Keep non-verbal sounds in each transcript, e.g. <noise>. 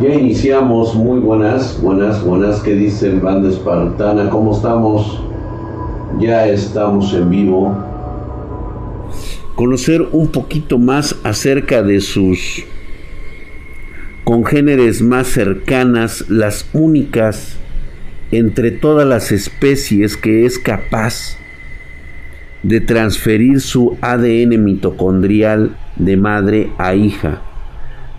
Ya iniciamos, muy buenas, buenas, buenas, ¿qué dicen banda espartana? ¿Cómo estamos? Ya estamos en vivo. Conocer un poquito más acerca de sus congéneres más cercanas, las únicas entre todas las especies que es capaz de transferir su ADN mitocondrial de madre a hija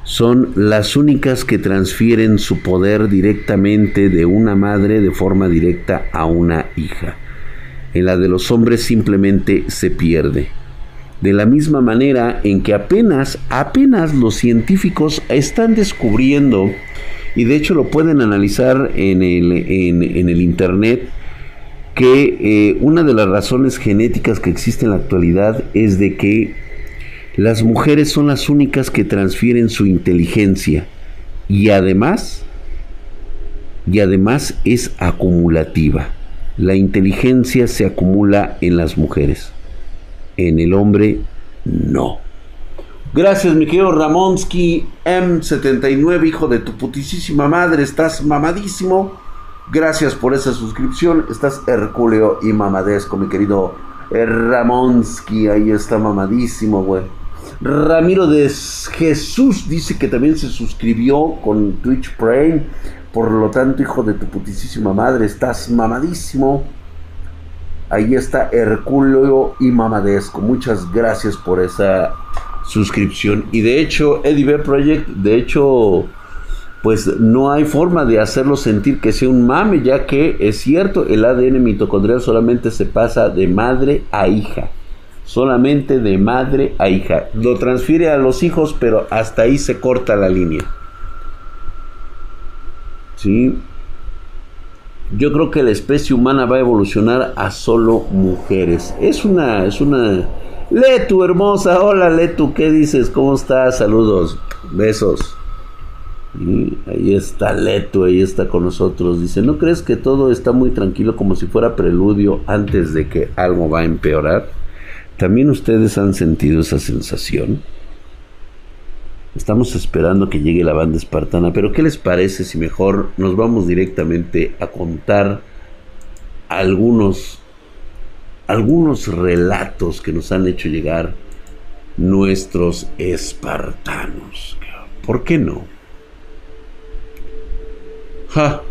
son las únicas que transfieren su poder directamente de una madre de forma directa a una hija. En la de los hombres simplemente se pierde. De la misma manera en que apenas, apenas los científicos están descubriendo, y de hecho lo pueden analizar en el, en, el Internet, que eh, una de las razones genéticas que existe en la actualidad es de que las mujeres son las únicas que transfieren su inteligencia y además, y además es acumulativa. La inteligencia se acumula en las mujeres, en el hombre no. Gracias, mi querido Ramonsky M79, hijo de tu putísima madre, estás mamadísimo. Gracias por esa suscripción, estás hercúleo y mamadesco, mi querido Ramonsky, ahí está mamadísimo, güey. Ramiro de Jesús dice que también se suscribió con Twitch Prime. Por lo tanto, hijo de tu putísima madre, estás mamadísimo. Ahí está Herculeo y Mamadesco. Muchas gracias por esa suscripción. Y de hecho, Eddie Project, de hecho, pues no hay forma de hacerlo sentir que sea un mame, ya que es cierto, el ADN mitocondrial solamente se pasa de madre a hija solamente de madre a hija. Lo transfiere a los hijos, pero hasta ahí se corta la línea. ¿Sí? Yo creo que la especie humana va a evolucionar a solo mujeres. Es una, es una... Letu, hermosa. Hola, Letu, ¿qué dices? ¿Cómo estás? Saludos. Besos. ahí está Letu, ahí está con nosotros. Dice, ¿no crees que todo está muy tranquilo como si fuera preludio antes de que algo va a empeorar? ¿También ustedes han sentido esa sensación? Estamos esperando que llegue la banda espartana, pero ¿qué les parece si mejor nos vamos directamente a contar algunos algunos relatos que nos han hecho llegar nuestros espartanos? ¿Por qué no? Ja.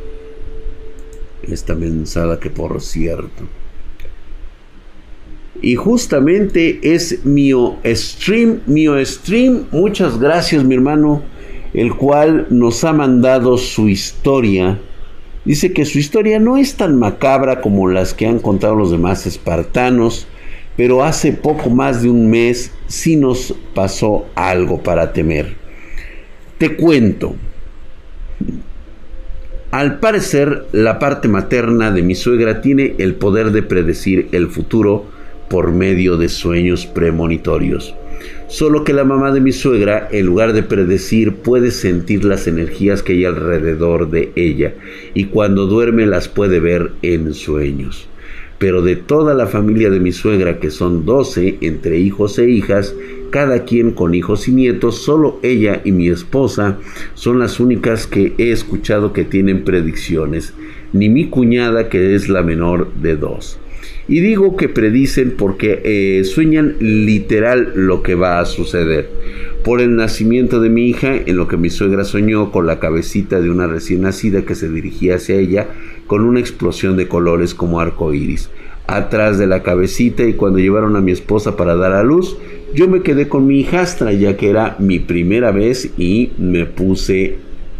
Esta mensada que por cierto y justamente es Mio Stream, Mio Stream, muchas gracias mi hermano, el cual nos ha mandado su historia. Dice que su historia no es tan macabra como las que han contado los demás espartanos, pero hace poco más de un mes sí nos pasó algo para temer. Te cuento. Al parecer, la parte materna de mi suegra tiene el poder de predecir el futuro, por medio de sueños premonitorios. Solo que la mamá de mi suegra, en lugar de predecir, puede sentir las energías que hay alrededor de ella y cuando duerme las puede ver en sueños. Pero de toda la familia de mi suegra, que son doce entre hijos e hijas, cada quien con hijos y nietos, solo ella y mi esposa son las únicas que he escuchado que tienen predicciones, ni mi cuñada que es la menor de dos. Y digo que predicen porque eh, sueñan literal lo que va a suceder. Por el nacimiento de mi hija, en lo que mi suegra soñó con la cabecita de una recién nacida que se dirigía hacia ella con una explosión de colores como arco iris. Atrás de la cabecita y cuando llevaron a mi esposa para dar a luz, yo me quedé con mi hijastra ya que era mi primera vez y me puse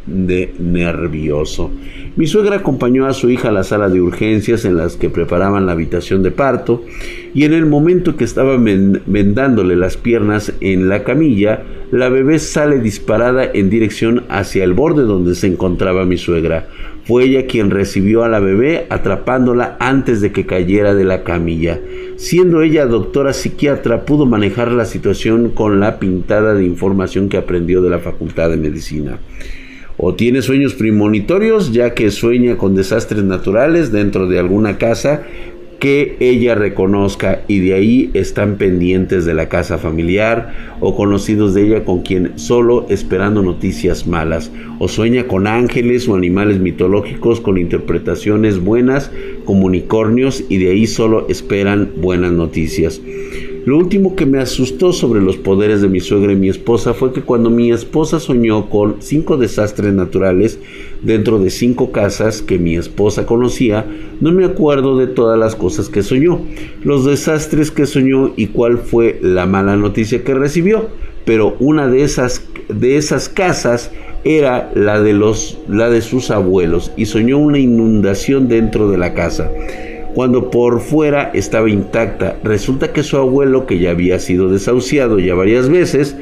de nervioso. Mi suegra acompañó a su hija a la sala de urgencias en las que preparaban la habitación de parto y en el momento que estaban vendándole las piernas en la camilla, la bebé sale disparada en dirección hacia el borde donde se encontraba mi suegra. Fue ella quien recibió a la bebé atrapándola antes de que cayera de la camilla. Siendo ella doctora psiquiatra, pudo manejar la situación con la pintada de información que aprendió de la Facultad de Medicina o tiene sueños premonitorios ya que sueña con desastres naturales dentro de alguna casa que ella reconozca y de ahí están pendientes de la casa familiar o conocidos de ella con quien solo esperando noticias malas o sueña con ángeles o animales mitológicos con interpretaciones buenas como unicornios y de ahí solo esperan buenas noticias. Lo último que me asustó sobre los poderes de mi suegra y mi esposa fue que cuando mi esposa soñó con cinco desastres naturales dentro de cinco casas que mi esposa conocía, no me acuerdo de todas las cosas que soñó, los desastres que soñó y cuál fue la mala noticia que recibió, pero una de esas de esas casas era la de los la de sus abuelos y soñó una inundación dentro de la casa cuando por fuera estaba intacta. Resulta que su abuelo, que ya había sido desahuciado ya varias veces,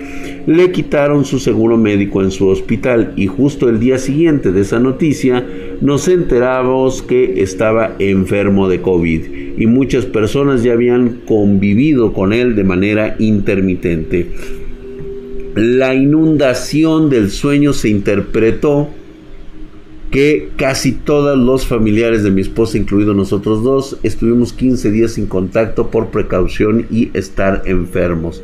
le quitaron su seguro médico en su hospital y justo el día siguiente de esa noticia nos enteramos que estaba enfermo de COVID y muchas personas ya habían convivido con él de manera intermitente. La inundación del sueño se interpretó que casi todos los familiares de mi esposa, incluidos nosotros dos, estuvimos 15 días sin contacto por precaución y estar enfermos.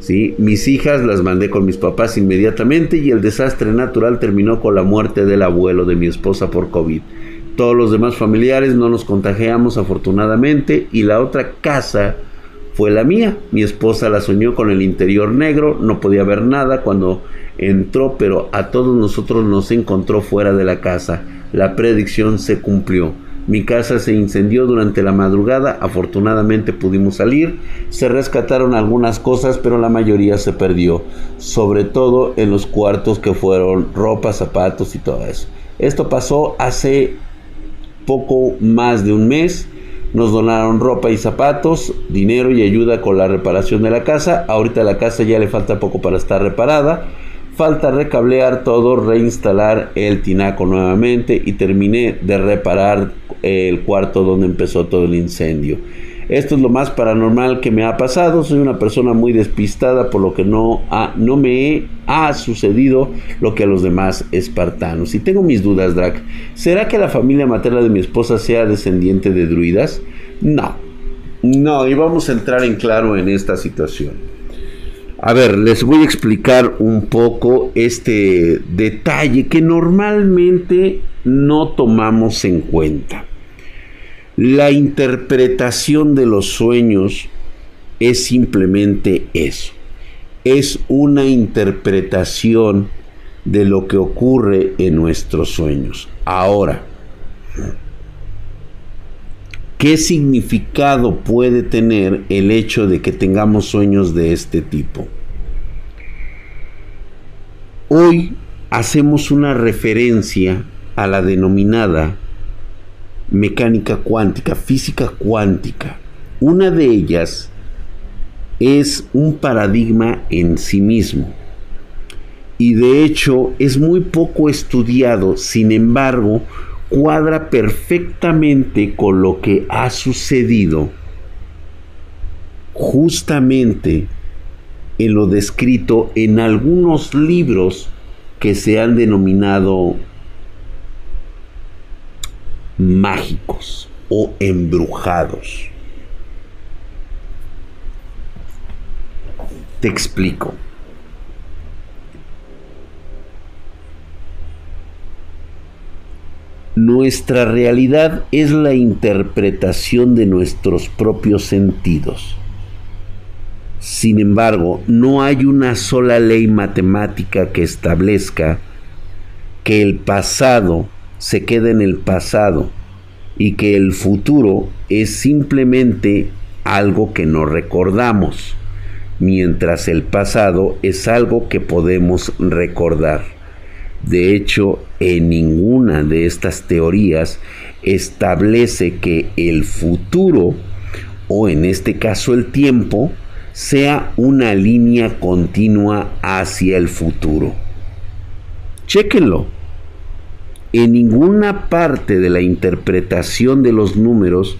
¿Sí? Mis hijas las mandé con mis papás inmediatamente y el desastre natural terminó con la muerte del abuelo de mi esposa por COVID. Todos los demás familiares no nos contagiamos afortunadamente y la otra casa fue la mía. Mi esposa la soñó con el interior negro, no podía ver nada cuando entró, pero a todos nosotros nos encontró fuera de la casa. La predicción se cumplió. Mi casa se incendió durante la madrugada, afortunadamente pudimos salir, se rescataron algunas cosas, pero la mayoría se perdió, sobre todo en los cuartos que fueron ropa, zapatos y todo eso. Esto pasó hace poco más de un mes, nos donaron ropa y zapatos, dinero y ayuda con la reparación de la casa, ahorita la casa ya le falta poco para estar reparada, Falta recablear todo, reinstalar el tinaco nuevamente y terminé de reparar el cuarto donde empezó todo el incendio. Esto es lo más paranormal que me ha pasado. Soy una persona muy despistada, por lo que no, no me ha sucedido lo que a los demás espartanos. Y tengo mis dudas, Drac. ¿Será que la familia materna de mi esposa sea descendiente de druidas? No. No, y vamos a entrar en claro en esta situación. A ver, les voy a explicar un poco este detalle que normalmente no tomamos en cuenta. La interpretación de los sueños es simplemente eso. Es una interpretación de lo que ocurre en nuestros sueños. Ahora, ¿Qué significado puede tener el hecho de que tengamos sueños de este tipo? Hoy hacemos una referencia a la denominada mecánica cuántica, física cuántica. Una de ellas es un paradigma en sí mismo y de hecho es muy poco estudiado, sin embargo, cuadra perfectamente con lo que ha sucedido justamente en lo descrito en algunos libros que se han denominado mágicos o embrujados. Te explico. Nuestra realidad es la interpretación de nuestros propios sentidos. Sin embargo, no hay una sola ley matemática que establezca que el pasado se quede en el pasado y que el futuro es simplemente algo que no recordamos, mientras el pasado es algo que podemos recordar. De hecho, en ninguna de estas teorías establece que el futuro, o en este caso el tiempo, sea una línea continua hacia el futuro. Chéquenlo. En ninguna parte de la interpretación de los números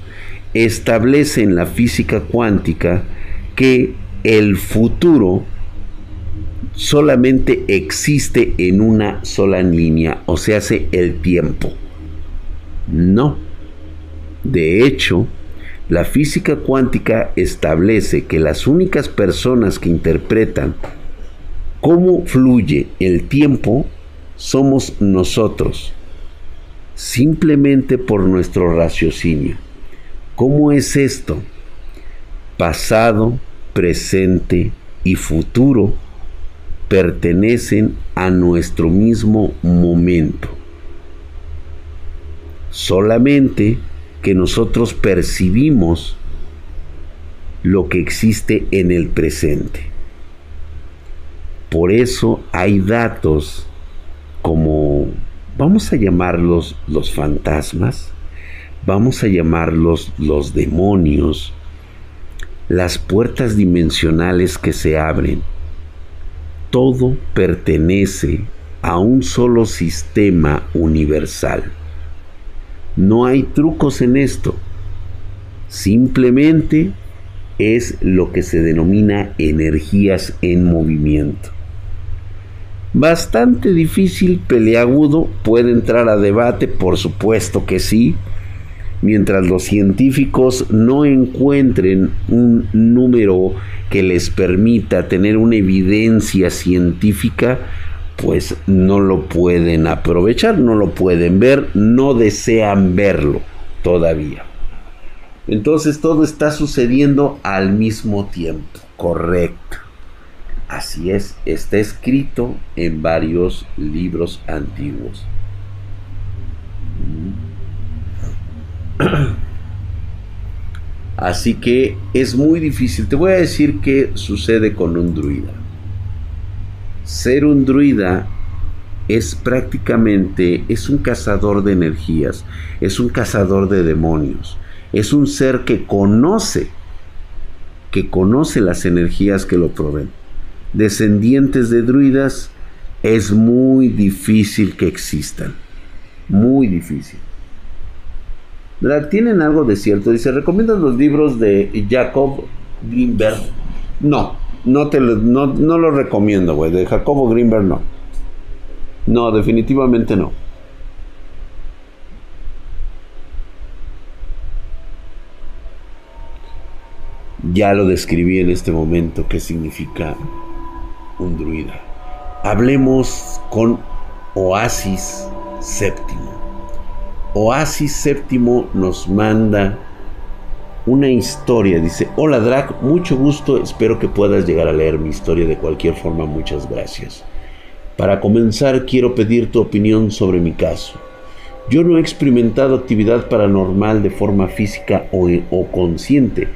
establece en la física cuántica que el futuro solamente existe en una sola línea, o sea, hace el tiempo. No. De hecho, La física cuántica establece que las únicas personas que interpretan cómo fluye el tiempo somos nosotros, simplemente por nuestro raciocinio. ¿Cómo es esto? Pasado, presente y futuro pertenecen a nuestro mismo momento. Solamente que nosotros percibimos lo que existe en el presente. Por eso hay datos como, vamos a llamarlos los fantasmas, vamos a llamarlos los demonios, las puertas dimensionales que se abren. Todo pertenece a un solo sistema universal. No hay trucos en esto. Simplemente es lo que se denomina energías en movimiento. Bastante difícil, peleagudo, puede entrar a debate, por supuesto que sí, mientras los científicos no encuentren un número que les permita tener una evidencia científica, pues no lo pueden aprovechar, no lo pueden ver, no desean verlo todavía. Entonces todo está sucediendo al mismo tiempo, correcto. Así es, está escrito en varios libros antiguos. <clears throat> Así que es muy difícil. Te voy a decir qué sucede con un druida. Ser un druida es prácticamente, es un cazador de energías, es un cazador de demonios, es un ser que conoce, que conoce las energías que lo proveen descendientes de druidas, es muy difícil que existan. Muy difícil. Tienen algo de cierto. Dice, ¿recomiendas los libros de Jacob Greenberg? No, no, te lo, no, no lo recomiendo, güey. De Jacobo Greenberg no. No, definitivamente no. Ya lo describí en este momento qué significa un druida. Hablemos con Oasis Séptimo. Oasis Séptimo nos manda una historia. Dice, hola Drac, mucho gusto, espero que puedas llegar a leer mi historia de cualquier forma, muchas gracias. Para comenzar, quiero pedir tu opinión sobre mi caso. Yo no he experimentado actividad paranormal de forma física o, o consciente,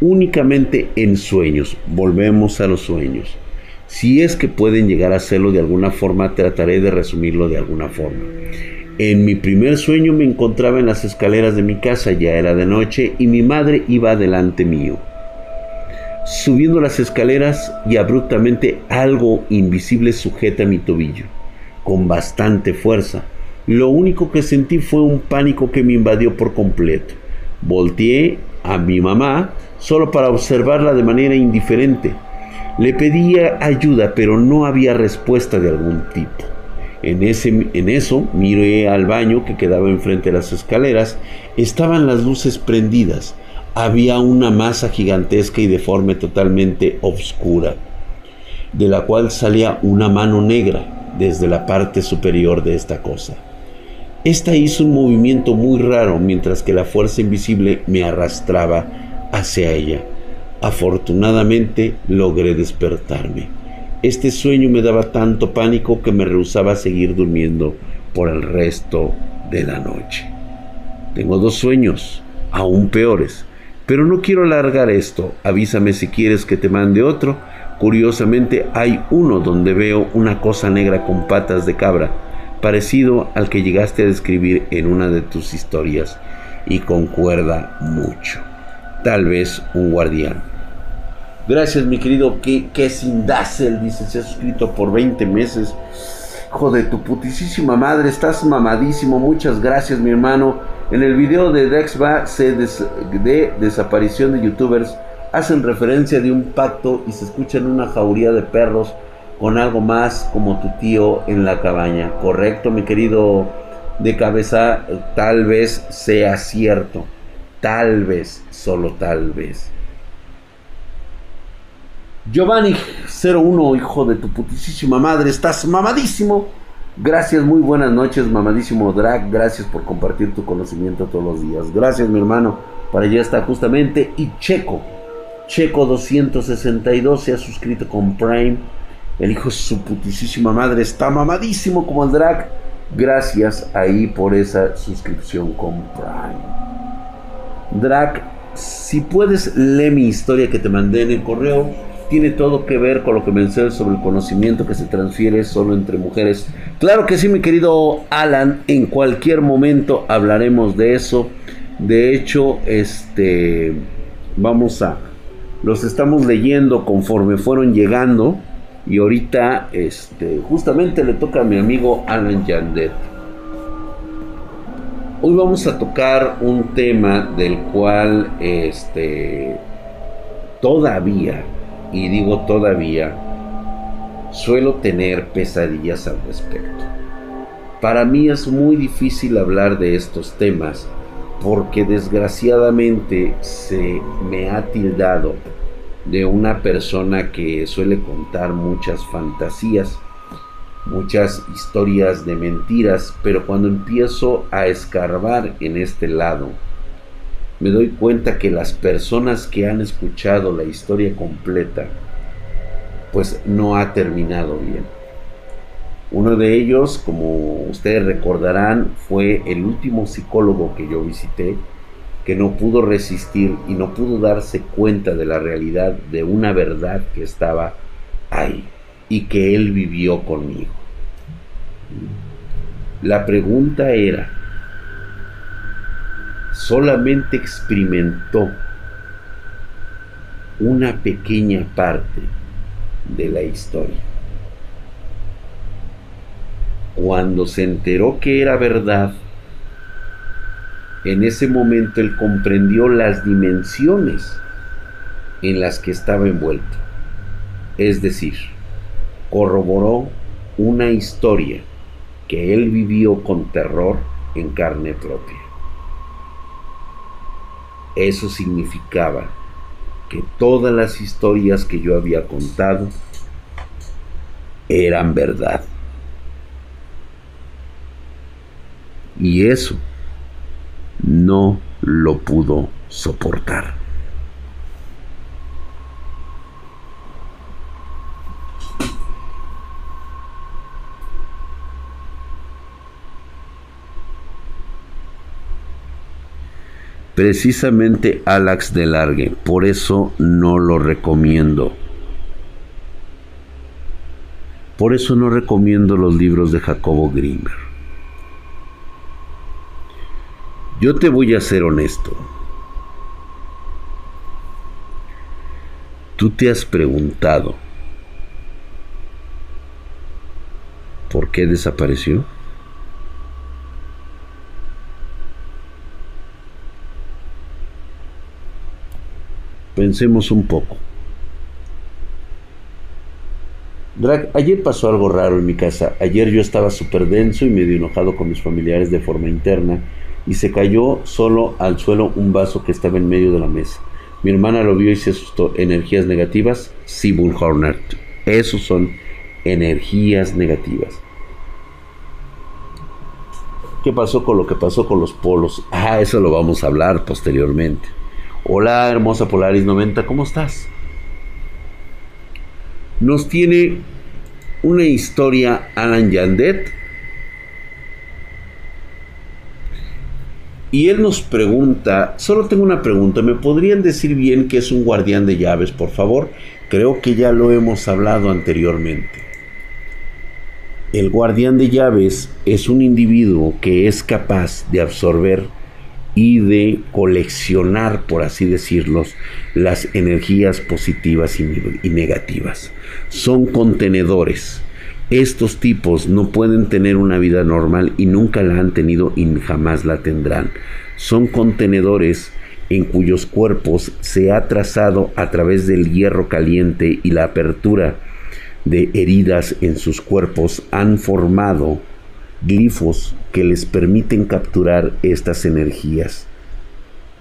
únicamente en sueños. Volvemos a los sueños. Si es que pueden llegar a hacerlo de alguna forma, trataré de resumirlo de alguna forma. En mi primer sueño me encontraba en las escaleras de mi casa, ya era de noche y mi madre iba delante mío. Subiendo las escaleras y abruptamente algo invisible sujeta mi tobillo, con bastante fuerza. Lo único que sentí fue un pánico que me invadió por completo. Volteé a mi mamá solo para observarla de manera indiferente. Le pedía ayuda, pero no había respuesta de algún tipo. En, ese, en eso miré al baño que quedaba enfrente de las escaleras. Estaban las luces prendidas. Había una masa gigantesca y deforme totalmente oscura, de la cual salía una mano negra desde la parte superior de esta cosa. Esta hizo un movimiento muy raro mientras que la fuerza invisible me arrastraba hacia ella. Afortunadamente logré despertarme. Este sueño me daba tanto pánico que me rehusaba a seguir durmiendo por el resto de la noche. Tengo dos sueños, aún peores, pero no quiero alargar esto. Avísame si quieres que te mande otro. Curiosamente hay uno donde veo una cosa negra con patas de cabra, parecido al que llegaste a describir en una de tus historias, y concuerda mucho. Tal vez un guardián. Gracias, mi querido que, que sin dice, se ha suscrito por 20 meses. Hijo de tu putísima madre, estás mamadísimo. Muchas gracias, mi hermano. En el video de Dexba de desaparición de youtubers hacen referencia de un pacto y se escuchan una jauría de perros con algo más como tu tío en la cabaña. Correcto, mi querido de cabeza, tal vez sea cierto. tal vez, solo tal vez. Giovanni 01, hijo de tu putísima madre, estás mamadísimo. Gracias, muy buenas noches, mamadísimo Drag. Gracias por compartir tu conocimiento todos los días. Gracias, mi hermano. Para allá está justamente. Y Checo, Checo 262 se ha suscrito con Prime. El hijo de su putísima madre está mamadísimo como el Drag. Gracias ahí por esa suscripción con Prime. Drag, si puedes, lee mi historia que te mandé en el correo tiene todo que ver con lo que mencioné sobre el conocimiento que se transfiere solo entre mujeres. Claro que sí, mi querido Alan, en cualquier momento hablaremos de eso. De hecho, este vamos a los estamos leyendo conforme fueron llegando y ahorita este justamente le toca a mi amigo Alan Yandet. Hoy vamos a tocar un tema del cual este todavía y digo todavía, suelo tener pesadillas al respecto. Para mí es muy difícil hablar de estos temas porque desgraciadamente se me ha tildado de una persona que suele contar muchas fantasías, muchas historias de mentiras, pero cuando empiezo a escarbar en este lado, me doy cuenta que las personas que han escuchado la historia completa, pues no ha terminado bien. Uno de ellos, como ustedes recordarán, fue el último psicólogo que yo visité, que no pudo resistir y no pudo darse cuenta de la realidad de una verdad que estaba ahí y que él vivió conmigo. La pregunta era, solamente experimentó una pequeña parte de la historia. Cuando se enteró que era verdad, en ese momento él comprendió las dimensiones en las que estaba envuelto. Es decir, corroboró una historia que él vivió con terror en carne propia. Eso significaba que todas las historias que yo había contado eran verdad. Y eso no lo pudo soportar. Precisamente Alax de Largue, por eso no lo recomiendo. Por eso no recomiendo los libros de Jacobo Grimmer. Yo te voy a ser honesto. Tú te has preguntado por qué desapareció. Pensemos un poco. Drag, ayer pasó algo raro en mi casa. Ayer yo estaba súper denso y medio enojado con mis familiares de forma interna y se cayó solo al suelo un vaso que estaba en medio de la mesa. Mi hermana lo vio y se asustó. ¿Energías negativas? Sí, Bullhorner. Esos son energías negativas. ¿Qué pasó con lo que pasó con los polos? Ah, eso lo vamos a hablar posteriormente. Hola, hermosa Polaris 90, ¿cómo estás? Nos tiene una historia Alan Yandet. Y él nos pregunta, solo tengo una pregunta, ¿me podrían decir bien qué es un guardián de llaves, por favor? Creo que ya lo hemos hablado anteriormente. El guardián de llaves es un individuo que es capaz de absorber y de coleccionar, por así decirlo, las energías positivas y, negativas. Son contenedores. Estos tipos no pueden tener una vida normal y nunca la han tenido y jamás la tendrán. Son contenedores en cuyos cuerpos se ha trazado a través del hierro caliente y la apertura de heridas en sus cuerpos han formado glifos que les permiten capturar estas energías.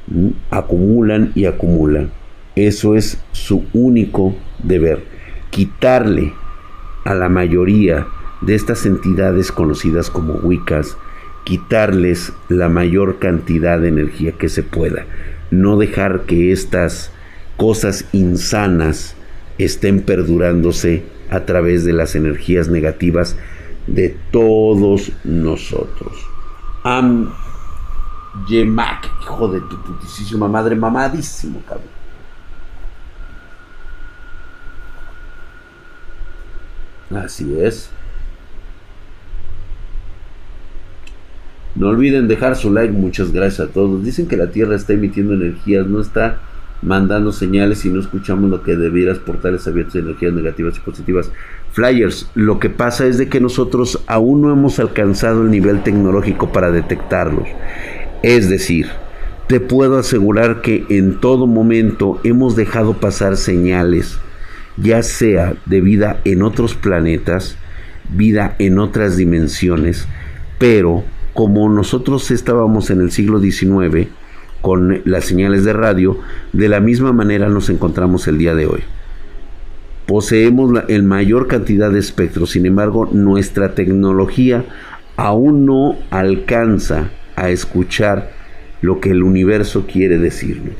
¿Mm? Acumulan y acumulan. Eso es su único deber. Quitarle a la mayoría de estas entidades conocidas como Wiccas, quitarles la mayor cantidad de energía que se pueda. No dejar que estas cosas insanas estén perdurándose a través de las energías negativas de todos nosotros. Am Yemak, hijo de tu putísima madre, mamadísimo, cabrón. Así es. No olviden dejar su like, muchas gracias a todos. Dicen que la Tierra está emitiendo energías, no está mandando señales y no escuchamos lo que debieras portales abiertos de energías negativas y positivas. Flyers, lo que pasa es de que nosotros aún no hemos alcanzado el nivel tecnológico para detectarlos. Es decir, te puedo asegurar que en todo momento hemos dejado pasar señales, ya sea de vida en otros planetas, vida en otras dimensiones, pero como nosotros estábamos en el siglo XIX con las señales de radio, de la misma manera nos encontramos el día de hoy. Poseemos la el mayor cantidad de espectros, sin embargo, nuestra tecnología aún no alcanza a escuchar lo que el universo quiere decirnos.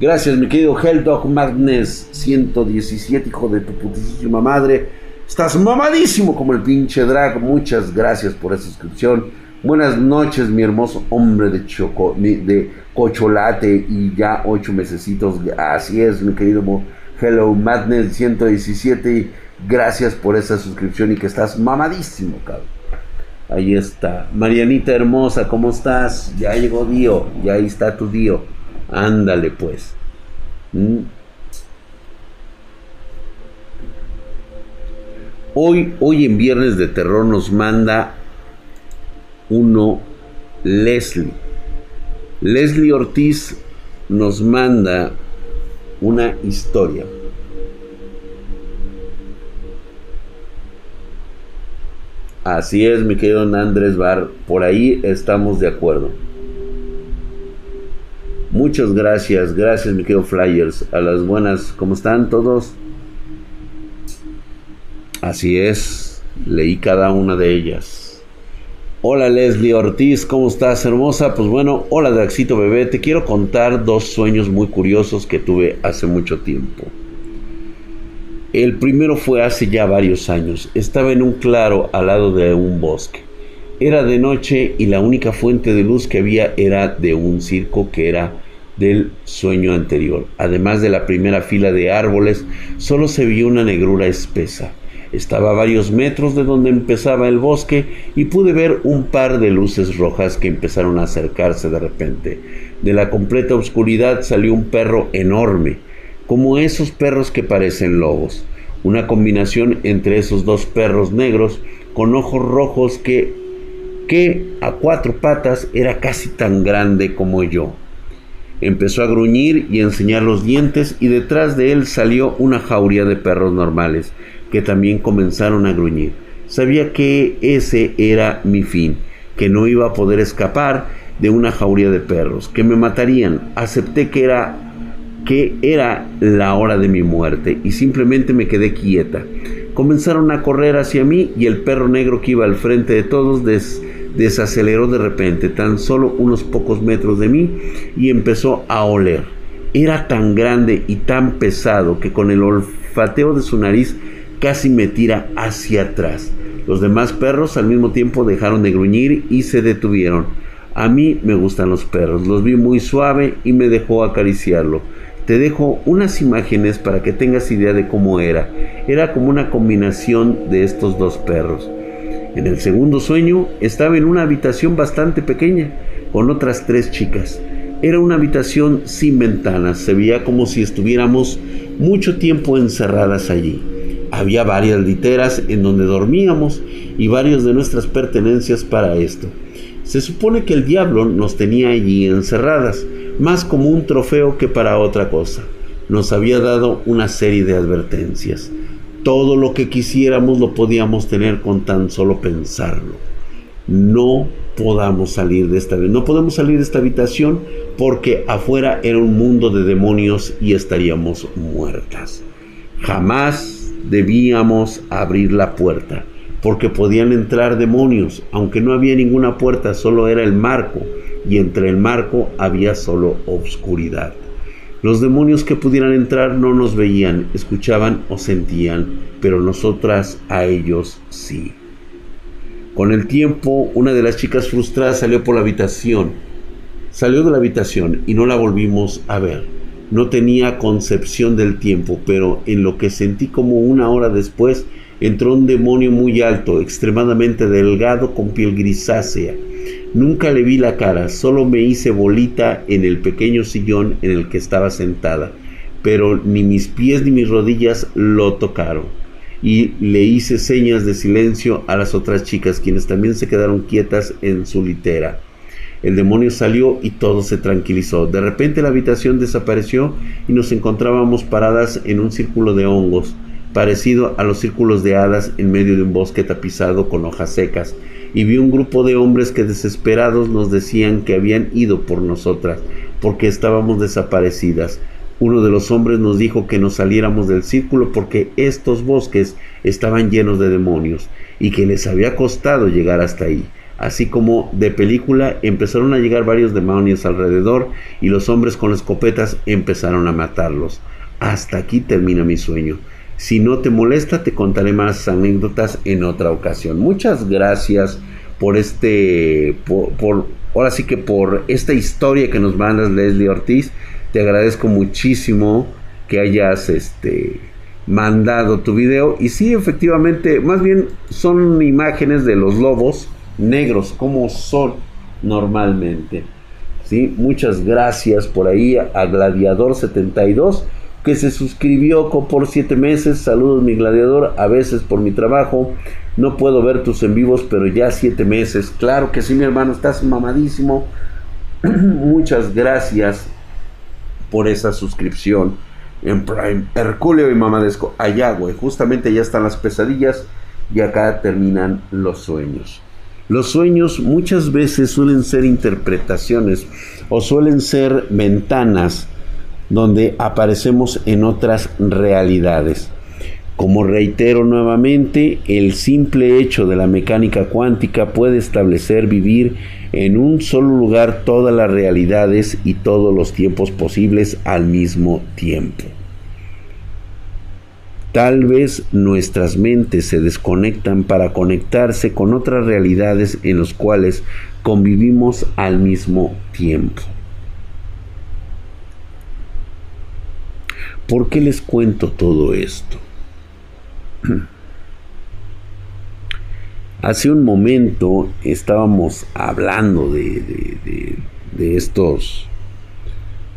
Gracias, mi querido Helldog Magnus 117, hijo de tu putísima madre. Estás mamadísimo como el pinche drag. Muchas gracias por esa suscripción. Buenas noches, mi hermoso hombre de choco, de cocholate y ya ocho mesecitos. Así es, mi querido Hello Madness 117. Gracias por esa suscripción y que estás mamadísimo, cabrón. Ahí está. Marianita hermosa, ¿cómo estás? Ya llegó Dio, ya ahí está tu Dio. Ándale pues. ¿Mm? Hoy, hoy en Viernes de Terror nos manda uno Leslie. Leslie Ortiz nos manda una historia. Así es, mi querido Andrés Bar, por ahí estamos de acuerdo. Muchas gracias, gracias mi querido Flyers. A las buenas, ¿cómo están todos? Así es, leí cada una de ellas. Hola Leslie Ortiz, ¿cómo estás hermosa? Pues bueno, hola Draxito bebé, te quiero contar dos sueños muy curiosos que tuve hace mucho tiempo. El primero fue hace ya varios años. Estaba en un claro al lado de un bosque. Era de noche y la única fuente de luz que había era de un circo que era del sueño anterior. Además de la primera fila de árboles, solo se vio una negrura espesa. Estaba a varios metros de donde empezaba el bosque y pude ver un par de luces rojas que empezaron a acercarse de repente. De la completa oscuridad salió un perro enorme, como esos perros que parecen lobos. Una combinación entre esos dos perros negros con ojos rojos que, que a cuatro patas era casi tan grande como yo. Empezó a gruñir y enseñar los dientes y detrás de él salió una jauría de perros normales que también comenzaron a gruñir. Sabía que ese era mi fin, que no iba a poder escapar de una jauría de perros, que me matarían. Acepté que era que era la hora de mi muerte y simplemente me quedé quieta. Comenzaron a correr hacia mí y el perro negro que iba al frente de todos desaceleró de repente, tan solo unos pocos metros de mí y empezó a oler. Era tan grande y tan pesado que con el olfateo de su nariz casi me tira hacia atrás. Los demás perros al mismo tiempo dejaron de gruñir y se detuvieron. A mí me gustan los perros, los vi muy suave y me dejó acariciarlo. Te dejo unas imágenes para que tengas idea de cómo era. Era como una combinación de estos dos perros. En el segundo sueño estaba en una habitación bastante pequeña, con otras tres chicas. Era una habitación sin ventanas, se veía como si estuviéramos mucho tiempo encerradas allí. Había varias literas en donde dormíamos y varias de nuestras pertenencias para esto. Se supone que el diablo nos tenía allí encerradas, más como un trofeo que para otra cosa. Nos había dado una serie de advertencias. Todo lo que quisiéramos lo podíamos tener con tan solo pensarlo. no podamos salir de esta no podemos salir de esta habitación porque afuera era un mundo de demonios y estaríamos muertas. Jamás debíamos abrir la puerta porque podían entrar demonios, aunque no había ninguna puerta, solo era el marco y entre el marco había solo obscuridad. Los demonios que pudieran entrar no nos veían, escuchaban o sentían, pero nosotras a ellos sí. Con el tiempo, una de las chicas frustradas salió por la habitación. Salió de la habitación y no la volvimos a ver. No tenía concepción del tiempo, pero en lo que sentí como una hora después, entró un demonio muy alto, extremadamente delgado, con piel grisácea. Nunca le vi la cara, solo me hice bolita en el pequeño sillón en el que estaba sentada, pero ni mis pies ni mis rodillas lo tocaron y le hice señas de silencio a las otras chicas, quienes también se quedaron quietas en su litera. El demonio salió y todo se tranquilizó. De repente la habitación desapareció y nos encontrábamos paradas en un círculo de hongos, parecido a los círculos de hadas en medio de un bosque tapizado con hojas secas, y vi un grupo de hombres que desesperados nos decían que habían ido por nosotras, porque estábamos desaparecidas. Uno de los hombres nos dijo que nos saliéramos del círculo porque estos bosques estaban llenos de demonios y que les había costado llegar hasta ahí. Así como de película empezaron a llegar varios demonios alrededor y los hombres con escopetas empezaron a matarlos. Hasta aquí termina mi sueño. Si no te molesta, te contaré más anécdotas en otra ocasión. Muchas gracias por este, por, ahora sí que por esta historia que nos mandas Leslie Ortiz. Te agradezco muchísimo que hayas este mandado tu video y sí efectivamente más bien son imágenes de los lobos negros como son normalmente sí muchas gracias por ahí a gladiador 72 que se suscribió por siete meses saludos mi gladiador a veces por mi trabajo no puedo ver tus en vivos pero ya siete meses claro que sí mi hermano estás mamadísimo <clears throat> muchas gracias por esa suscripción en Prime. Herculeo y Mamadesco, allá, güey. Justamente ya están las pesadillas y acá terminan los sueños. Los sueños muchas veces suelen ser interpretaciones o suelen ser ventanas donde aparecemos en otras realidades. Como reitero nuevamente, el simple hecho de la mecánica cuántica puede establecer vivir en un solo lugar todas las realidades y todos los tiempos posibles al mismo tiempo. Tal vez nuestras mentes se desconectan para conectarse con otras realidades en las cuales convivimos al mismo tiempo. ¿Por qué les cuento todo esto? <clears throat> Hace un momento estábamos hablando de, estos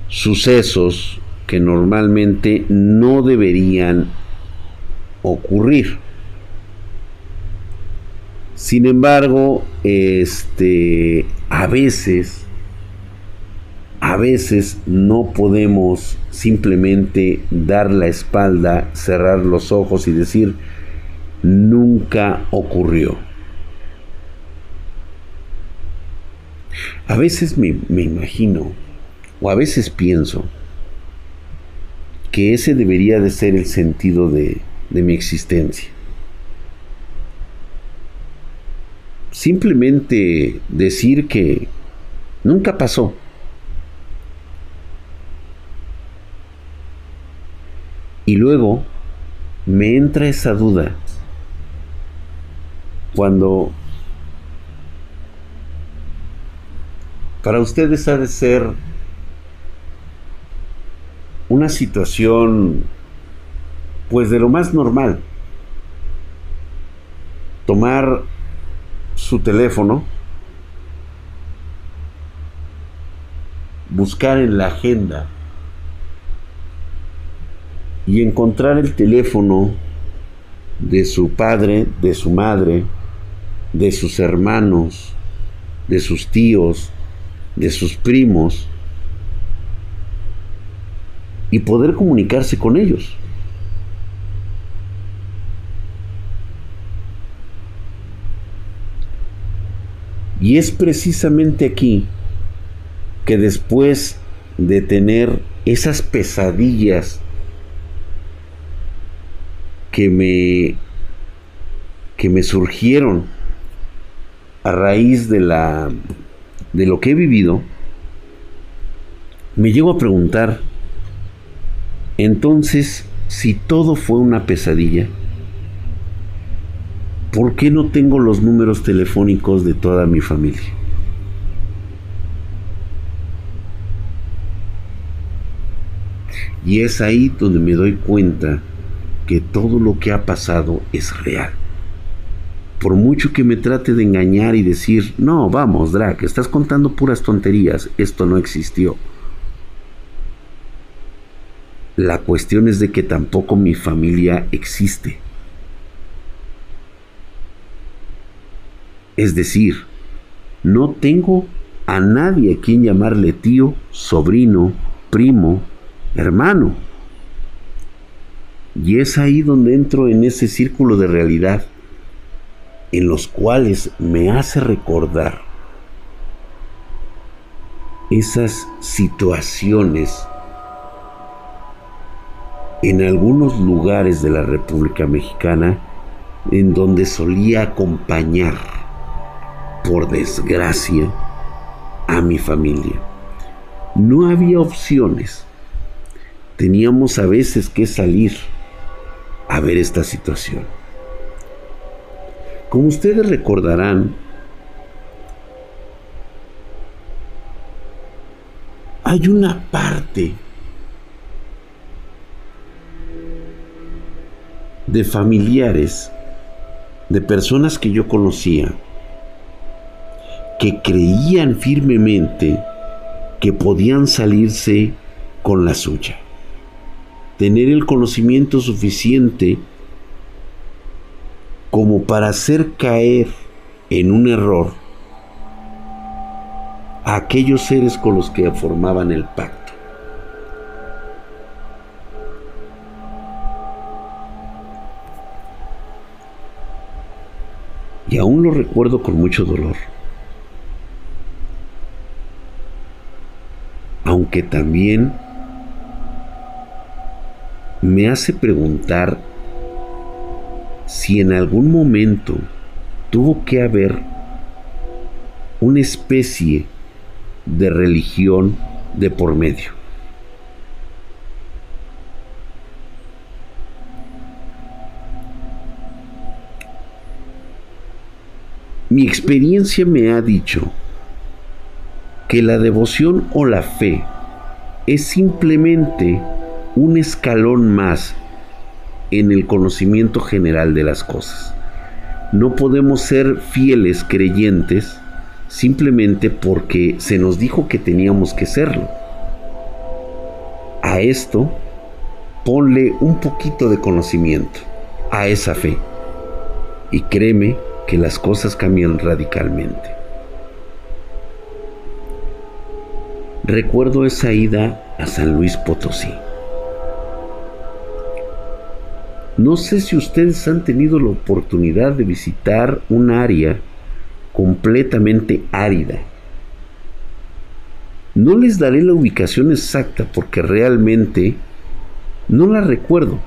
sucesos que normalmente no deberían ocurrir. Sin embargo, este a veces a veces no podemos simplemente dar la espalda, cerrar los ojos y decir nunca ocurrió. A veces me, imagino, o a veces pienso, que ese debería de ser el sentido de, de mi existencia. Simplemente decir que nunca pasó. Y luego me entra esa duda cuando Para ustedes ha de ser una situación pues de lo más normal. Tomar su teléfono, buscar en la agenda y encontrar el teléfono de su padre, de su madre, de sus hermanos, de sus tíos, de sus primos y poder comunicarse con ellos. Y es precisamente aquí que después de tener esas pesadillas que me que me surgieron a raíz de la de lo que he vivido me llego a preguntar entonces si todo fue una pesadilla ¿por qué no tengo los números telefónicos de toda mi familia? Y es ahí donde me doy cuenta que todo lo que ha pasado es real. Por mucho que me trate de engañar y decir, no, vamos, Drac, estás contando puras tonterías, esto no existió. La cuestión es de que tampoco mi familia existe. Es decir, no tengo a nadie a quien llamarle tío, sobrino, primo, hermano. Y es ahí donde entro en ese círculo de realidad, en los cuales me hace recordar esas situaciones en algunos lugares de la República Mexicana en donde solía acompañar, por desgracia, a mi familia. No había opciones teníamos a veces que salir a ver esta situación. Como ustedes recordarán, hay una parte de familiares, de personas que yo conocía, que creían firmemente que podían salirse con la suya tener el conocimiento suficiente como para hacer caer en un error a aquellos seres con los que formaban el pacto. Y aún lo recuerdo con mucho dolor. Aunque también me hace preguntar si en algún momento tuvo que haber una especie de religión de por medio. Mi experiencia me ha dicho que la devoción o la fe es simplemente un escalón más en el conocimiento general de las cosas. No podemos ser fieles creyentes simplemente porque se nos dijo que teníamos que serlo. A esto ponle un poquito de conocimiento a esa fe y créeme que las cosas cambian radicalmente. Recuerdo esa ida a San Luis Potosí. No sé si ustedes han tenido la oportunidad de visitar un área completamente árida. No les daré la ubicación exacta porque realmente no la recuerdo.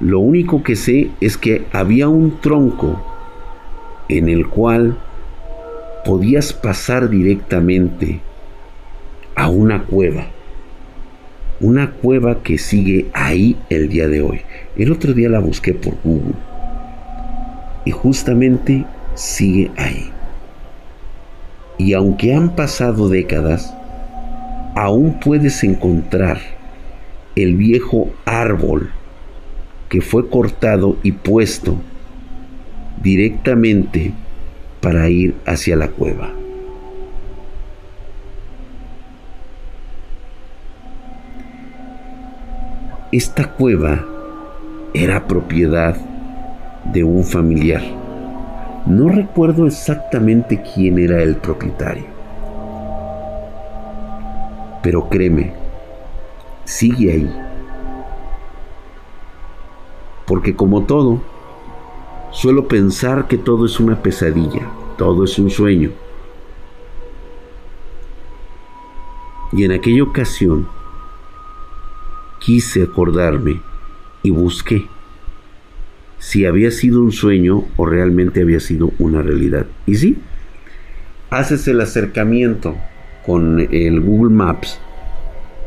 Lo único que sé es que había un tronco en el cual podías pasar directamente a una cueva una cueva que sigue ahí el día de hoy. El otro día la busqué por Google y justamente sigue ahí. Y aunque han pasado décadas, aún puedes encontrar el viejo árbol que fue cortado y puesto directamente para ir hacia la cueva. Esta cueva era propiedad de un familiar. No recuerdo exactamente quién era el propietario. Pero créeme, sigue ahí. Porque como todo, suelo pensar que todo es una pesadilla. todo es un sueño. Y en aquella ocasión quise acordarme y busqué si había sido un sueño o realmente había sido una realidad. Y sí, haces el acercamiento con el Google Maps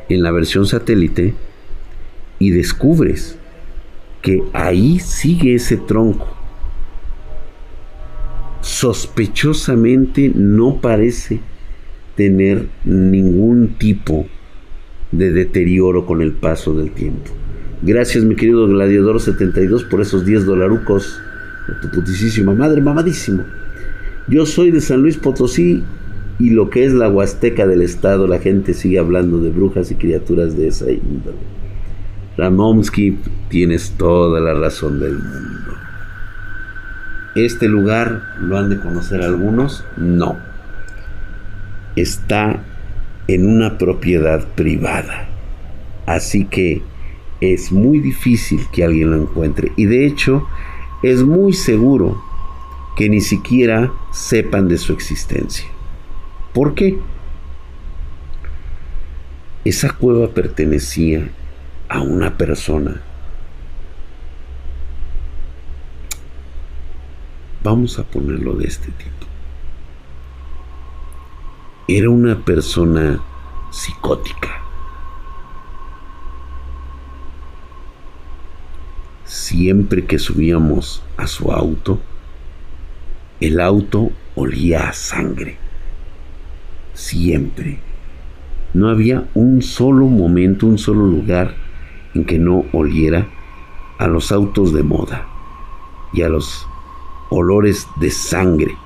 en la versión satélite y descubres que ahí sigue ese tronco. Sospechosamente no parece tener ningún tipo de deterioro con el paso del tiempo. Gracias, mi querido Gladiador 72, por esos 10 dolarucos de tu putisísima madre, mamadísimo. Yo soy de San Luis Potosí y lo que es la Huasteca del Estado, la gente sigue hablando de brujas y criaturas de esa índole. Ramomsky, tienes toda la razón del mundo. Este lugar, ¿lo han de conocer algunos? No. Está en una propiedad privada. Así que es muy difícil que alguien lo encuentre. Y de hecho, es muy seguro que ni siquiera sepan de su existencia. ¿Por qué? Esa cueva pertenecía a una persona. Vamos a ponerlo de este tipo. Era una persona psicótica. Siempre que subíamos a su auto, el auto olía a sangre. Siempre. No había un solo momento, un solo lugar en que no oliera a los autos de moda y a los olores de sangre,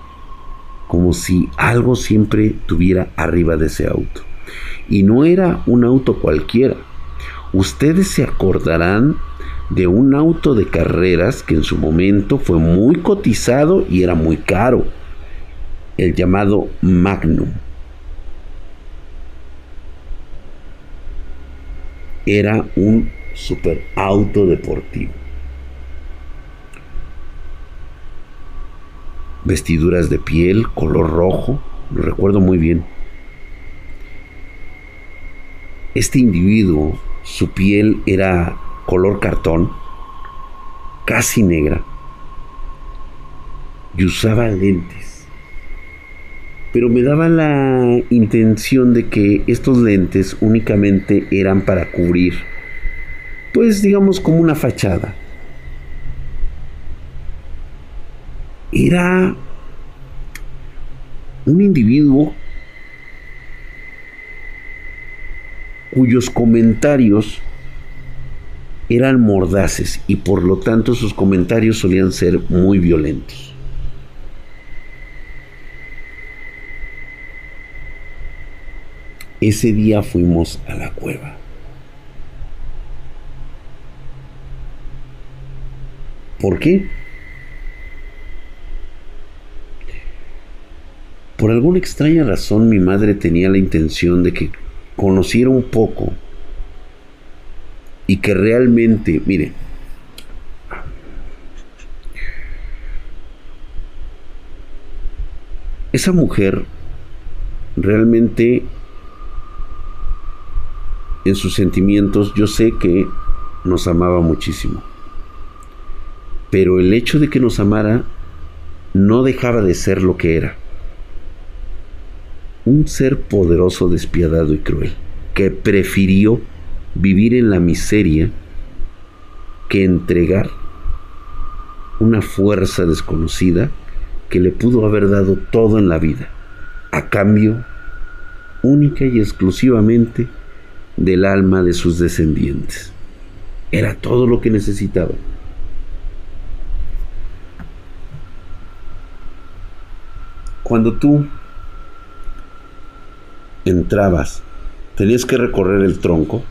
como si algo siempre tuviera arriba de ese auto. Y no era un auto cualquiera. Ustedes se acordarán de un auto de carreras que en su momento fue muy cotizado y era muy caro, el llamado Magnum. Era un super auto deportivo. Vestiduras de piel, color rojo, lo recuerdo muy bien. Este individuo, su piel era color cartón, casi negra, y usaba lentes. Pero me daba la intención de que estos lentes únicamente eran para cubrir, pues digamos como una fachada. Era un individuo cuyos comentarios eran mordaces y por lo tanto sus comentarios solían ser muy violentos. Ese día fuimos a la cueva. ¿Por qué? Por alguna extraña razón mi madre tenía la intención de que conociera un poco y que realmente, mire, esa mujer realmente en sus sentimientos yo sé que nos amaba muchísimo. Pero el hecho de que nos amara no dejaba de ser lo que era. Un ser poderoso, despiadado y cruel, que prefirió vivir en la miseria que entregar una fuerza desconocida que le pudo haber dado todo en la vida, a cambio única y exclusivamente del alma de sus descendientes. Era todo lo que necesitaba. Cuando tú entrabas, tenías que recorrer el tronco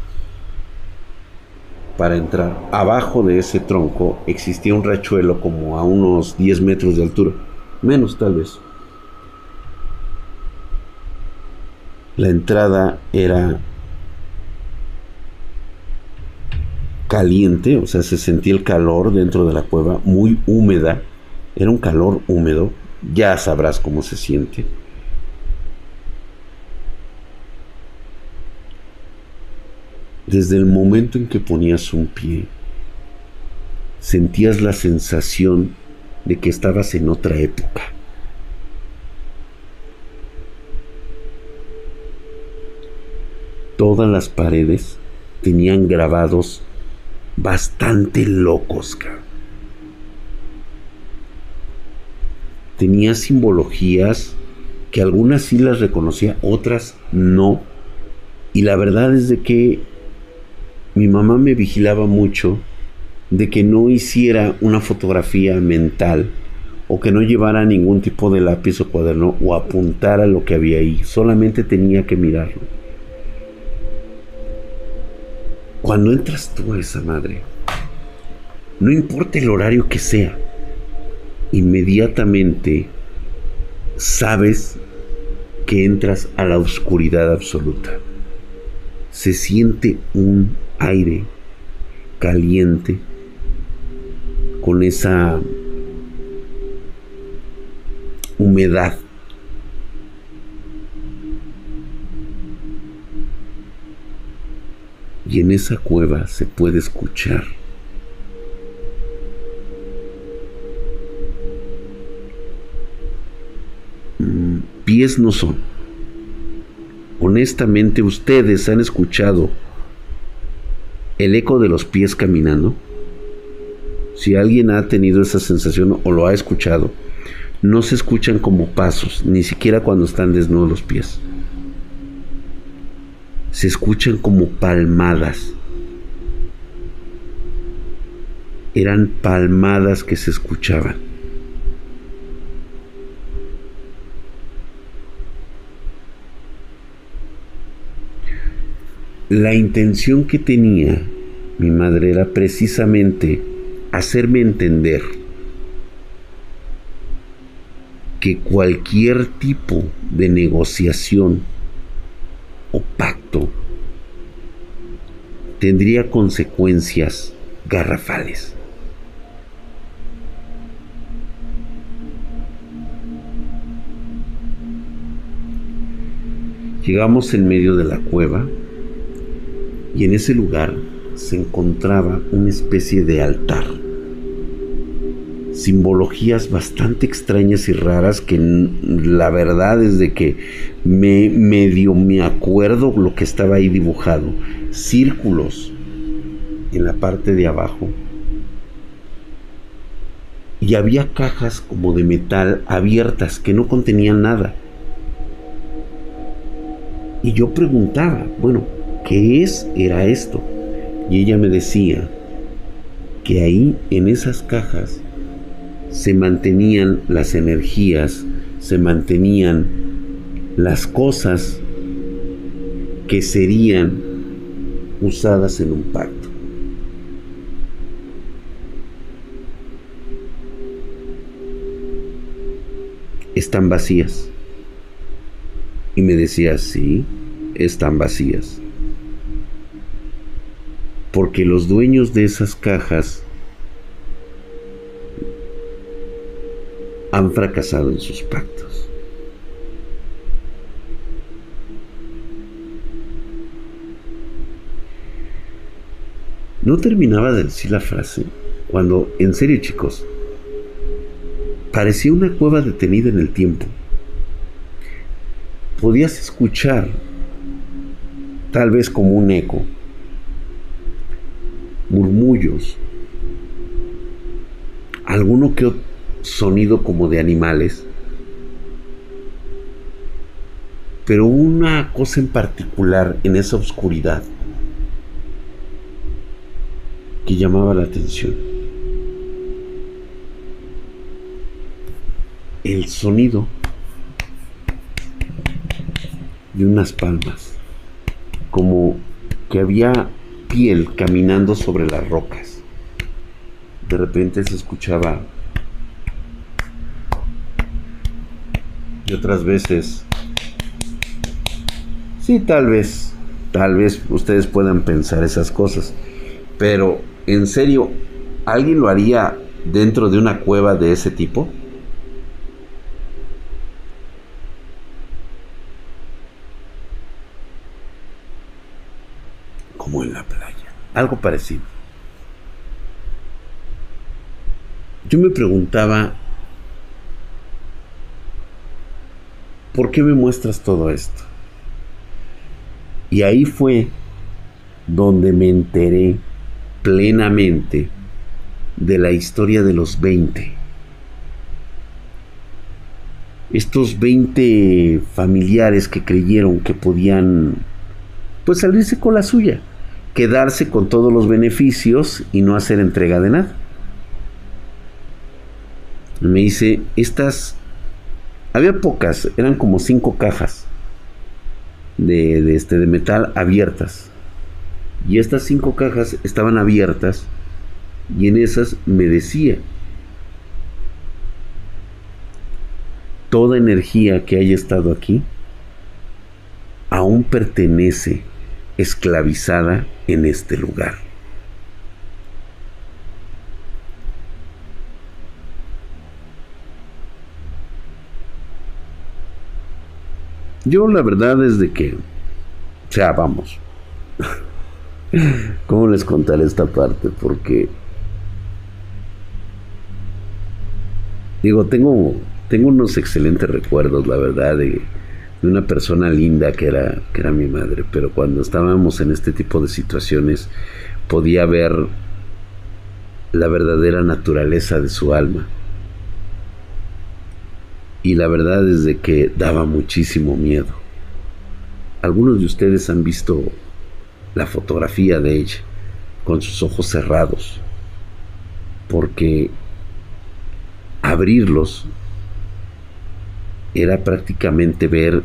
para entrar. Abajo de ese tronco existía un rachuelo como a unos 10 metros de altura, menos tal vez. La entrada era caliente, o sea, se sentía el calor dentro de la cueva, muy húmeda, era un calor húmedo, ya sabrás cómo se siente. Desde el momento en que ponías un pie, sentías la sensación de que estabas en otra época. Todas las paredes tenían grabados bastante locos. Tenía simbologías que algunas sí las reconocía, otras no. Y la verdad es de que mi mamá me vigilaba mucho de que no hiciera una fotografía mental o que no llevara ningún tipo de lápiz o cuaderno o apuntara lo que había ahí, solamente tenía que mirarlo. Cuando entras tú a esa madre, no importa el horario que sea, inmediatamente sabes que entras a la oscuridad absoluta. Se siente un aire caliente con esa humedad. Y en esa cueva se puede escuchar mm, pies no son. Honestamente, ustedes han escuchado el eco de los pies caminando. Si alguien ha tenido esa sensación o lo ha escuchado, no se escuchan como pasos, ni siquiera cuando están desnudos los pies. Se escuchan como palmadas. Eran palmadas que se escuchaban. La intención que tenía mi madre era precisamente hacerme entender que cualquier tipo de negociación o pacto tendría consecuencias garrafales. Llegamos en medio de la cueva y en ese lugar se encontraba una especie de altar. Simbologías bastante extrañas y raras que la verdad es de que me medio me acuerdo lo que estaba ahí dibujado. Círculos en la parte de abajo. Y había cajas como de metal abiertas que no contenían nada. Y yo preguntaba, bueno, ¿qué es? Era esto. Y ella me decía que ahí en esas cajas se mantenían las energías, se mantenían las cosas que serían usadas en un pacto. Están vacías. Y me decía, sí, están vacías porque los dueños de esas cajas han fracasado en sus pactos. No terminaba de decir la frase cuando, en serio chicos, parecía una cueva detenida en el tiempo. Podías escuchar, tal vez como un eco, murmullos, alguno que otro sonido como de animales, pero una cosa en particular en esa oscuridad que llamaba la atención. El sonido de unas palmas, como que había piel caminando sobre las rocas. De repente se escuchaba y otras veces sí tal vez tal vez ustedes puedan pensar esas cosas pero en serio alguien lo haría dentro de una cueva de ese tipo como en la playa. Algo parecido. Yo me preguntaba, ¿por qué me muestras todo esto? Y ahí fue donde me enteré plenamente de la historia de los 20. Estos 20 familiares que creyeron que podían pues salirse con la suya, quedarse con todos los beneficios y no hacer entrega de nada. Me dice, estas, había pocas, eran como cinco cajas de, de, este, de metal abiertas. Y estas cinco cajas estaban abiertas y en esas me decía, toda energía que haya estado aquí aún pertenece esclavizada en este lugar. Yo la verdad es de que, o sea, vamos, <laughs> ¿cómo les contaré esta parte? Porque, digo, tengo, tengo unos excelentes recuerdos, la verdad, de, de una persona linda que era, que era mi madre, pero cuando estábamos en este tipo de situaciones podía ver la verdadera naturaleza de su alma. Y la verdad es de que daba muchísimo miedo. Algunos de ustedes han visto la fotografía de ella con sus ojos cerrados, porque abrirlos era prácticamente ver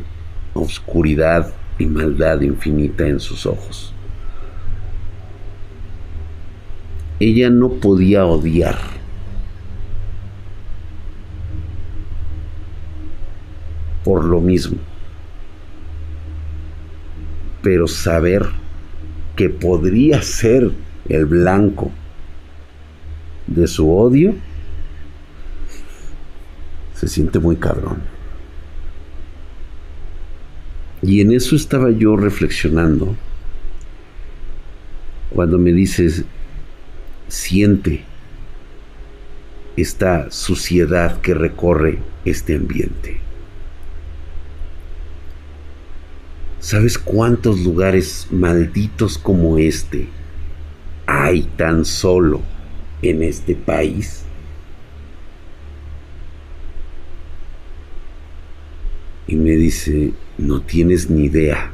oscuridad y maldad infinita en sus ojos. Ella no podía odiar. Por lo mismo. Pero saber que podría ser el blanco de su odio se siente muy cabrón. Y en eso estaba yo reflexionando cuando me dices, siente esta suciedad que recorre este ambiente. ¿Sabes cuántos lugares malditos como este hay tan solo en este país? Y me dice, no tienes ni idea.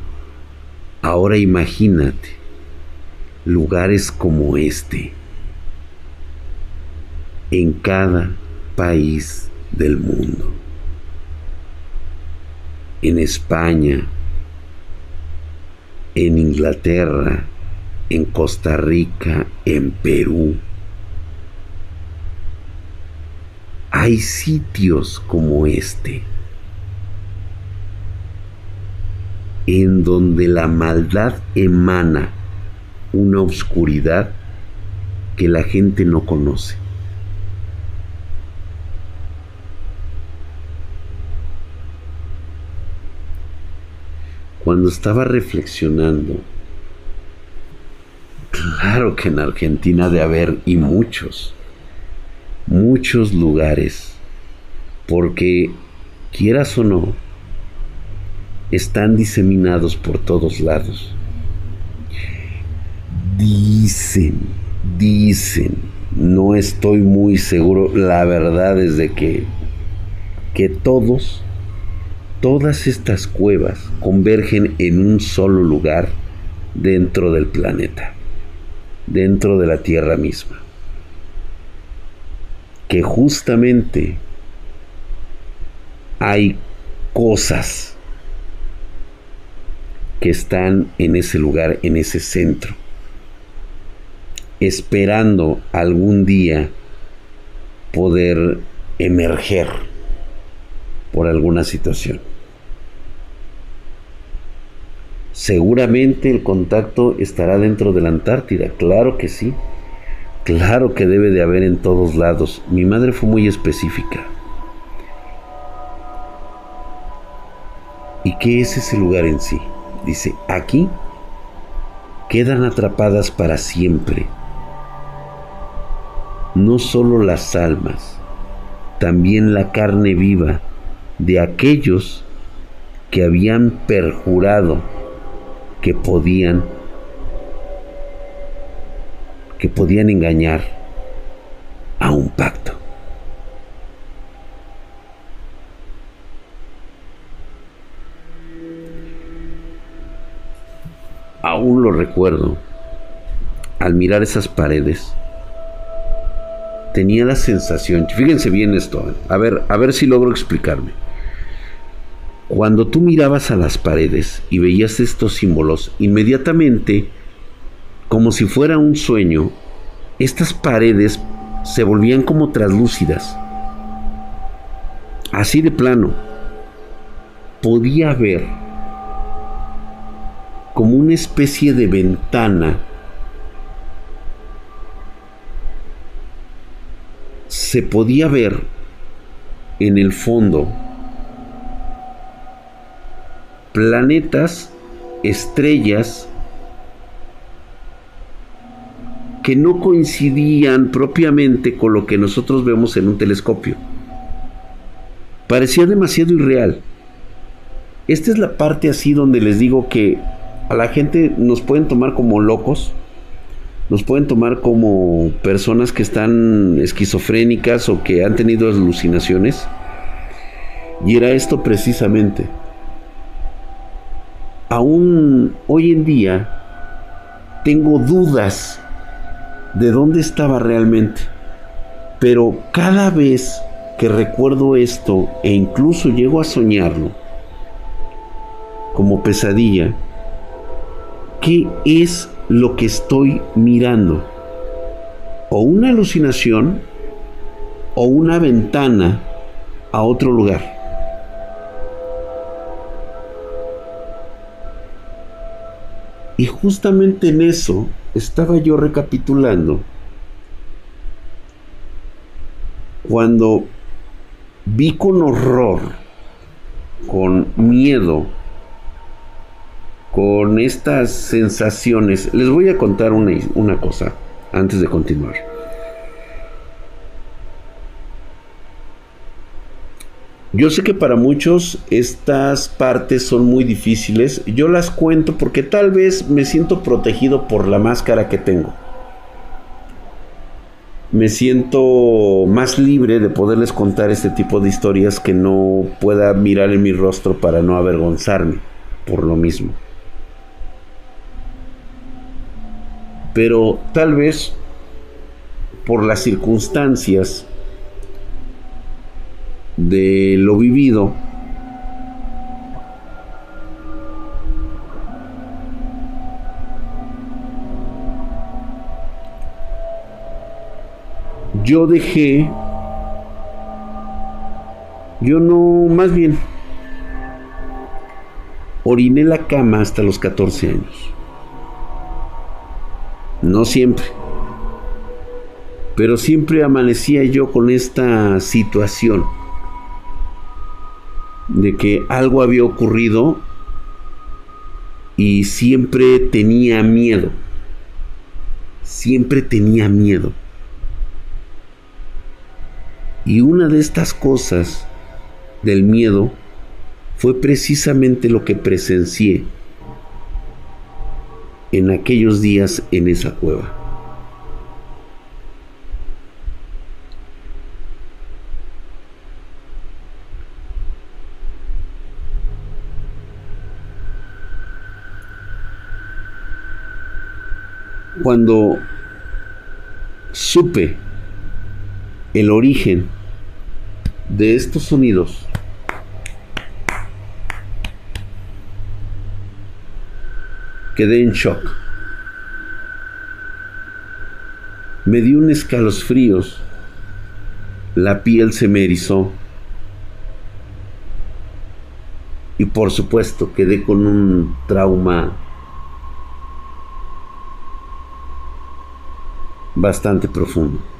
Ahora imagínate lugares como este en cada país del mundo. En España, en Inglaterra, en Costa Rica, en Perú. Hay sitios como este en donde la maldad emana una oscuridad que la gente no conoce. Cuando estaba reflexionando, claro que en Argentina de haber y muchos, muchos lugares, porque quieras o no, están diseminados por todos lados. Dicen, dicen, no estoy muy seguro, la verdad es de que, que todos, todas estas cuevas convergen en un solo lugar dentro del planeta, dentro de la Tierra misma. Que justamente hay cosas que están en ese lugar, en ese centro, esperando algún día poder emerger por alguna situación. Seguramente el contacto estará dentro de la Antártida, claro que sí, claro que debe de haber en todos lados. Mi madre fue muy específica. ¿Y qué es ese lugar en sí? Dice, aquí quedan atrapadas para siempre. No solo las almas, también la carne viva de aquellos que habían perjurado que podían que podían engañar a un pacto. Aún lo recuerdo. Al mirar esas paredes, tenía la sensación, fíjense bien esto, ¿eh? a ver, a ver si logro explicarme. Cuando tú mirabas a las paredes y veías estos símbolos, inmediatamente, como si fuera un sueño, estas paredes se volvían como traslúcidas. Así de plano. Podía ver como una especie de ventana se podía ver en el fondo planetas, estrellas que no coincidían propiamente con lo que nosotros vemos en un telescopio. Parecía demasiado irreal. Esta es la parte así donde les digo que a la gente nos pueden tomar como locos, nos pueden tomar como personas que están esquizofrénicas o que han tenido alucinaciones. Y era esto precisamente. Aún hoy en día tengo dudas de dónde estaba realmente. Pero cada vez que recuerdo esto e incluso llego a soñarlo como pesadilla, ¿qué es lo que estoy mirando? ¿O una alucinación o una ventana a otro lugar? Y justamente en eso estaba yo recapitulando cuando vi con horror, con miedo, con estas sensaciones. Les voy a contar una, una cosa antes de continuar. Yo sé que para muchos estas partes son muy difíciles. Yo las cuento porque tal vez me siento protegido por la máscara que tengo. Me siento más libre de poderles contar este tipo de historias que no pueda mirar en mi rostro para no avergonzarme por lo mismo. Pero tal vez por las circunstancias de lo vivido, yo dejé, yo no, más bien, oriné la cama hasta los 14 años. No siempre. Pero siempre amanecía yo con esta situación de que algo había ocurrido y siempre tenía miedo. Siempre tenía miedo. Y una de estas cosas del miedo fue precisamente lo que presencié en aquellos días en esa cueva. cuando supe el origen de estos sonidos, quedé en shock. Me di un escalofríos, la piel se me erizó y por supuesto quedé con un trauma bastante profundo.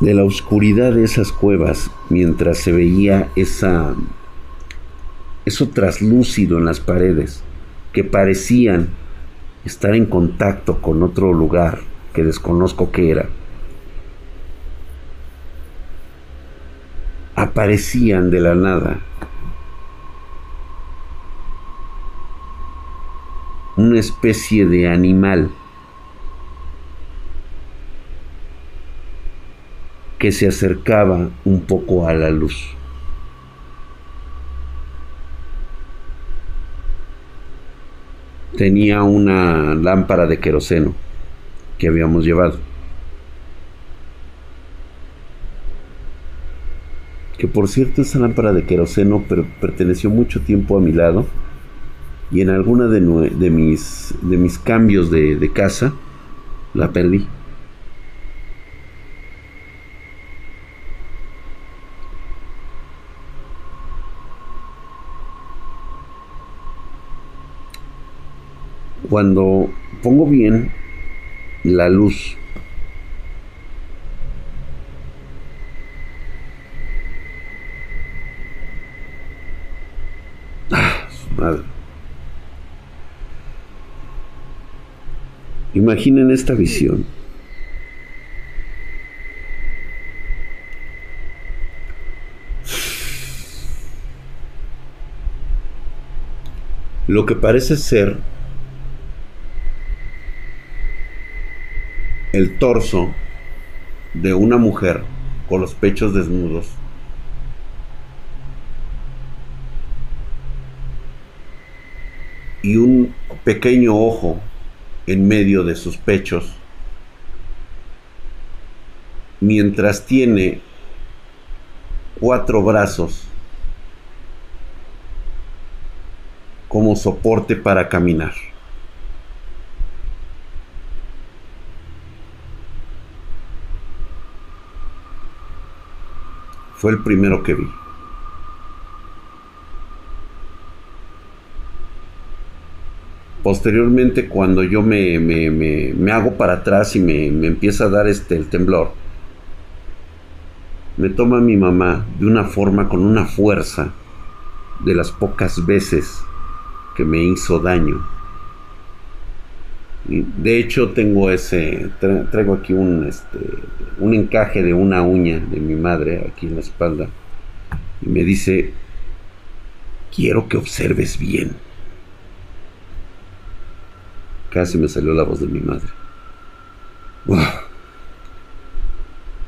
De la oscuridad de esas cuevas, mientras se veía esa, eso traslúcido en las paredes, que parecían estar en contacto con otro lugar que desconozco qué era. Aparecían de la nada una especie de animal que se acercaba un poco a la luz. Tenía una lámpara de queroseno que habíamos llevado. Que por cierto esa lámpara de queroseno perteneció mucho tiempo a mi lado y en alguna de, mis, de mis cambios de, de casa la perdí. Cuando pongo bien la luz ah, madre. Imaginen esta visión. Lo que parece ser el torso de una mujer con los pechos desnudos. Y un pequeño ojo en medio de sus pechos, mientras tiene cuatro brazos como soporte para caminar. Fue el primero que vi. Posteriormente, cuando yo me, me, hago para atrás y me, empieza a dar este, el temblor, me toma mi mamá de una forma, con una fuerza, de las pocas veces que me hizo daño. De hecho tengo ese, traigo aquí un, este, un encaje de una uña de mi madre aquí en la espalda. Y me dice, quiero que observes bien. Casi me salió la voz de mi madre.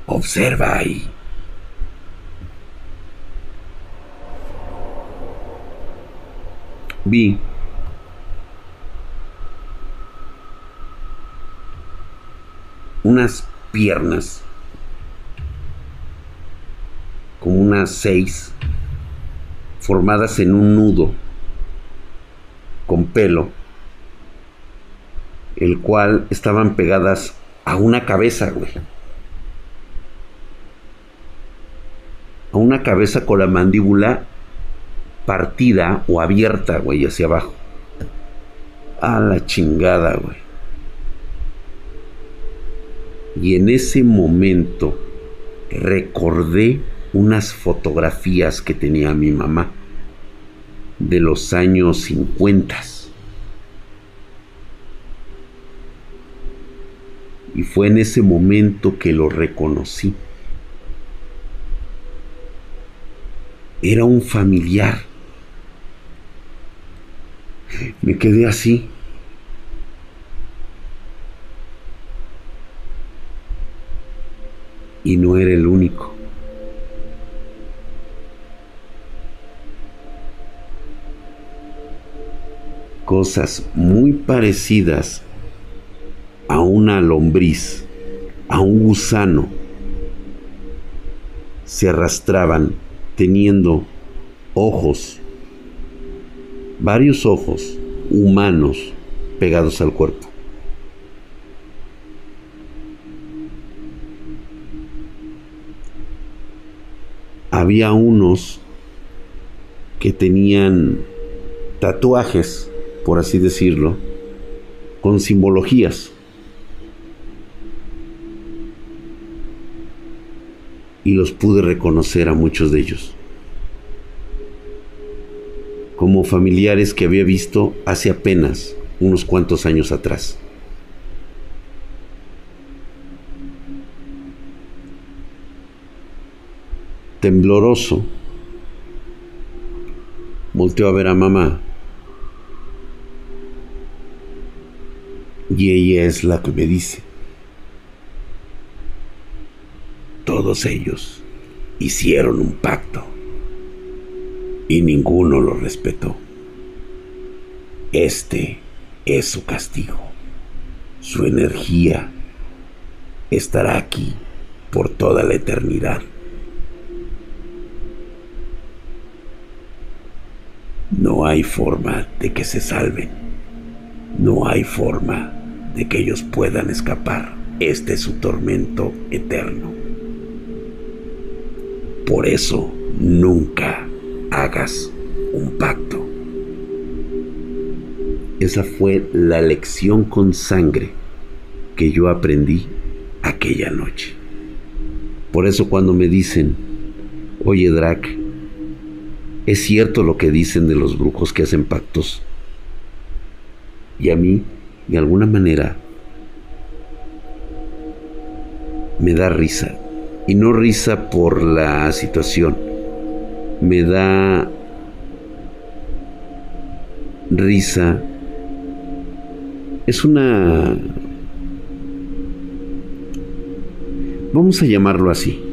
Observa ahí. Vi unas piernas como unas seis formadas en un nudo con pelo el cual estaban pegadas a una cabeza, güey. A una cabeza con la mandíbula partida o abierta, güey, hacia abajo. A la chingada, güey. Y en ese momento recordé unas fotografías que tenía mi mamá de los años 50 y fue en ese momento que lo reconocí. Era un familiar. Me quedé así. Y no era el único. Cosas muy parecidas a una lombriz, a un gusano, se arrastraban teniendo ojos, varios ojos humanos pegados al cuerpo. Había unos que tenían tatuajes, por así decirlo, con simbologías. y los pude reconocer a muchos de ellos como familiares que había visto hace apenas unos cuantos años atrás. Tembloroso, volteó a ver a mamá y ella es la que me dice, todos ellos hicieron un pacto y ninguno lo respetó. Este es su castigo. Su energía estará aquí por toda la eternidad. No hay forma de que se salven. No hay forma de que ellos puedan escapar. Este es su tormento eterno. Por eso nunca hagas un pacto. Esa fue la lección con sangre que yo aprendí aquella noche. Por eso cuando me dicen, oye Drac, es cierto lo que dicen de los brujos que hacen pactos. Y a mí, de alguna manera, me da risa. Y no risa por la situación, me da risa. Es una... Vamos a llamarlo así.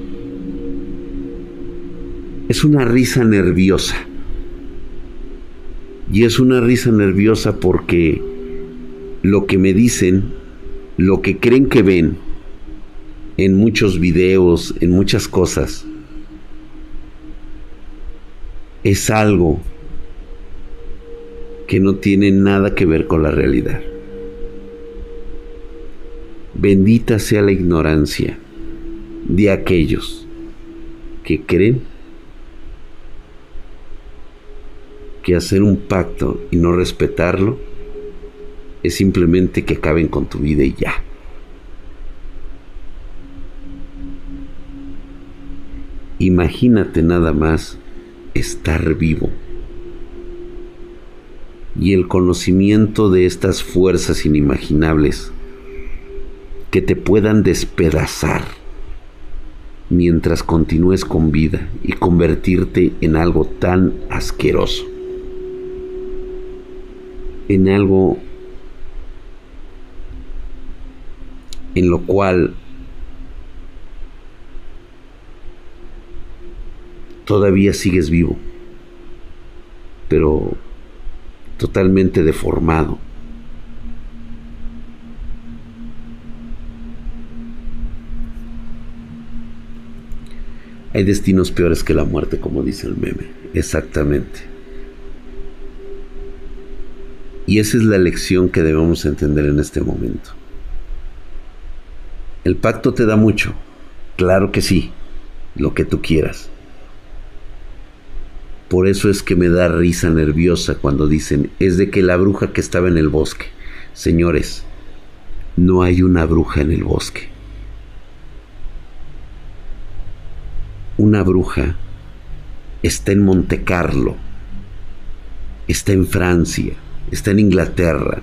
Es una risa nerviosa. Y es una risa nerviosa porque lo que me dicen, lo que creen que ven en muchos videos, en muchas cosas, es algo que no tiene nada que ver con la realidad. Bendita sea la ignorancia de aquellos que creen que hacer un pacto y no respetarlo es simplemente que acaben con tu vida y ya. Imagínate nada más estar vivo. Y el conocimiento de estas fuerzas inimaginables que te puedan despedazar mientras continúes con vida y convertirte en algo tan asqueroso, en algo en lo cual todavía sigues vivo, pero totalmente deformado. Hay destinos peores que la muerte, como dice el meme. Exactamente. Y esa es la lección que debemos entender en este momento. El pacto te da mucho. Claro que sí. Lo que tú quieras. Por eso es que me da risa nerviosa cuando dicen, es de que la bruja que estaba en el bosque. Señores, no hay una bruja en el bosque. Una bruja está en Monte Carlo, está en Francia, está en Inglaterra,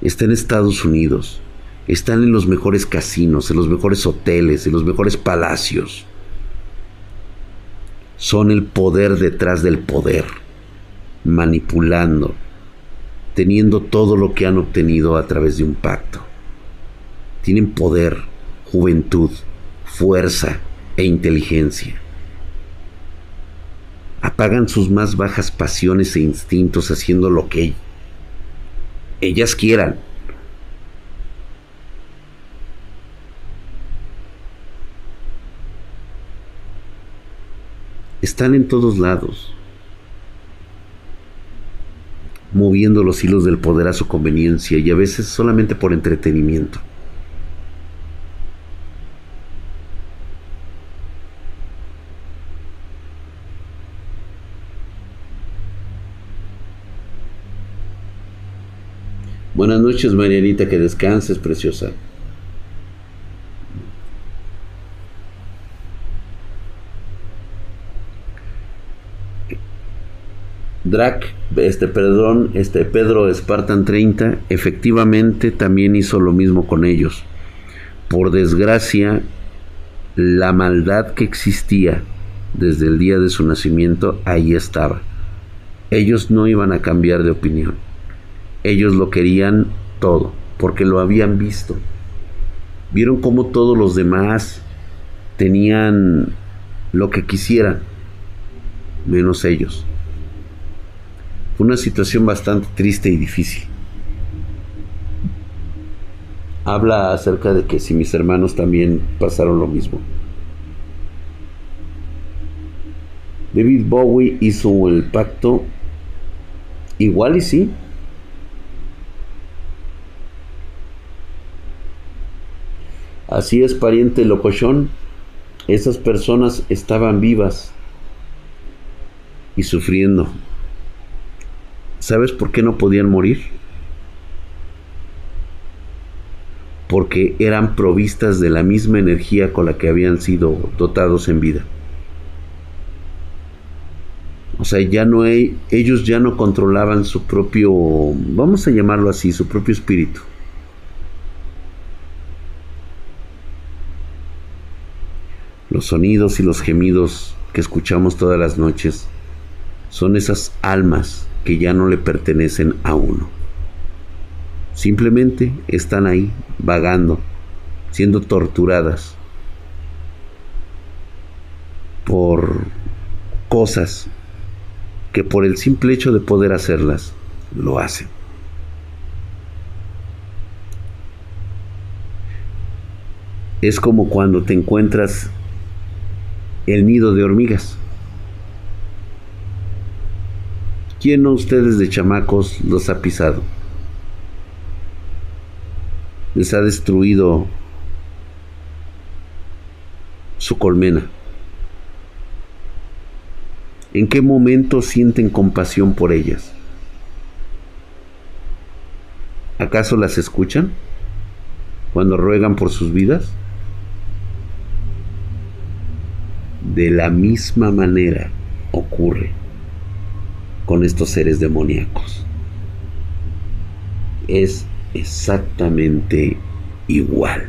está en Estados Unidos, están en los mejores casinos, en los mejores hoteles, en los mejores palacios son el poder detrás del poder, manipulando, teniendo todo lo que han obtenido a través de un pacto. Tienen poder, juventud, fuerza e inteligencia. Apagan sus más bajas pasiones e instintos haciendo lo que ellas quieran están en todos lados, moviendo los hilos del poder a su conveniencia y a veces solamente por entretenimiento. Buenas noches, Marianita, que descanses, preciosa. Drac, este, perdón, este Pedro Spartan 30, efectivamente también hizo lo mismo con ellos. Por desgracia, la maldad que existía desde el día de su nacimiento ahí estaba. Ellos no iban a cambiar de opinión. Ellos lo querían todo, porque lo habían visto. Vieron cómo todos los demás tenían lo que quisieran, menos ellos. Fue una situación bastante triste y difícil. Habla acerca de que si mis hermanos también pasaron lo mismo. David Bowie hizo el pacto igual y sí. Así es, pariente locochón. Esas personas estaban vivas y sufriendo. ¿Sabes por qué no podían morir? Porque eran provistas de la misma energía con la que habían sido dotados en vida. O sea, ya no hay, ellos ya no controlaban su propio, vamos a llamarlo así, su propio espíritu. Los sonidos y los gemidos que escuchamos todas las noches son esas almas que ya no le pertenecen a uno. Simplemente están ahí, vagando, siendo torturadas por cosas que por el simple hecho de poder hacerlas, lo hacen. Es como cuando te encuentras el nido de hormigas. ¿Quién de ustedes de chamacos los ha pisado? Les ha destruido su colmena. ¿En qué momento sienten compasión por ellas? ¿Acaso las escuchan cuando ruegan por sus vidas? De la misma manera ocurre con estos seres demoníacos. Es exactamente igual.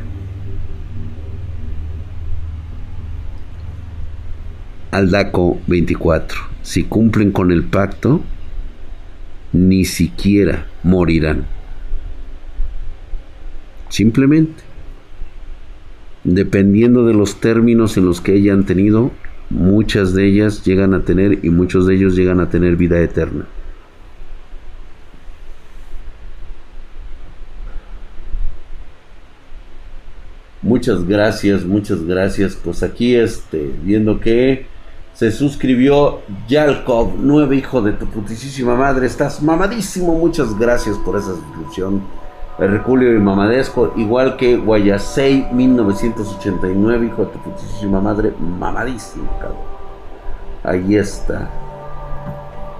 Aldaco 24. Si cumplen con el pacto, ni siquiera morirán. Simplemente, dependiendo de los términos en los que hayan tenido, muchas de ellas llegan a tener y muchos de ellos llegan a tener vida eterna. Muchas gracias, muchas gracias. Pues aquí este, viendo que se suscribió Yalkov, nueve hijo de tu putísima madre. Estás mamadísimo. Muchas gracias por esa suscripción. Herculio y Mamadesco, igual que Guayasei 1989, hijo de tu putísima madre, mamadísimo, cabrón. Ahí está.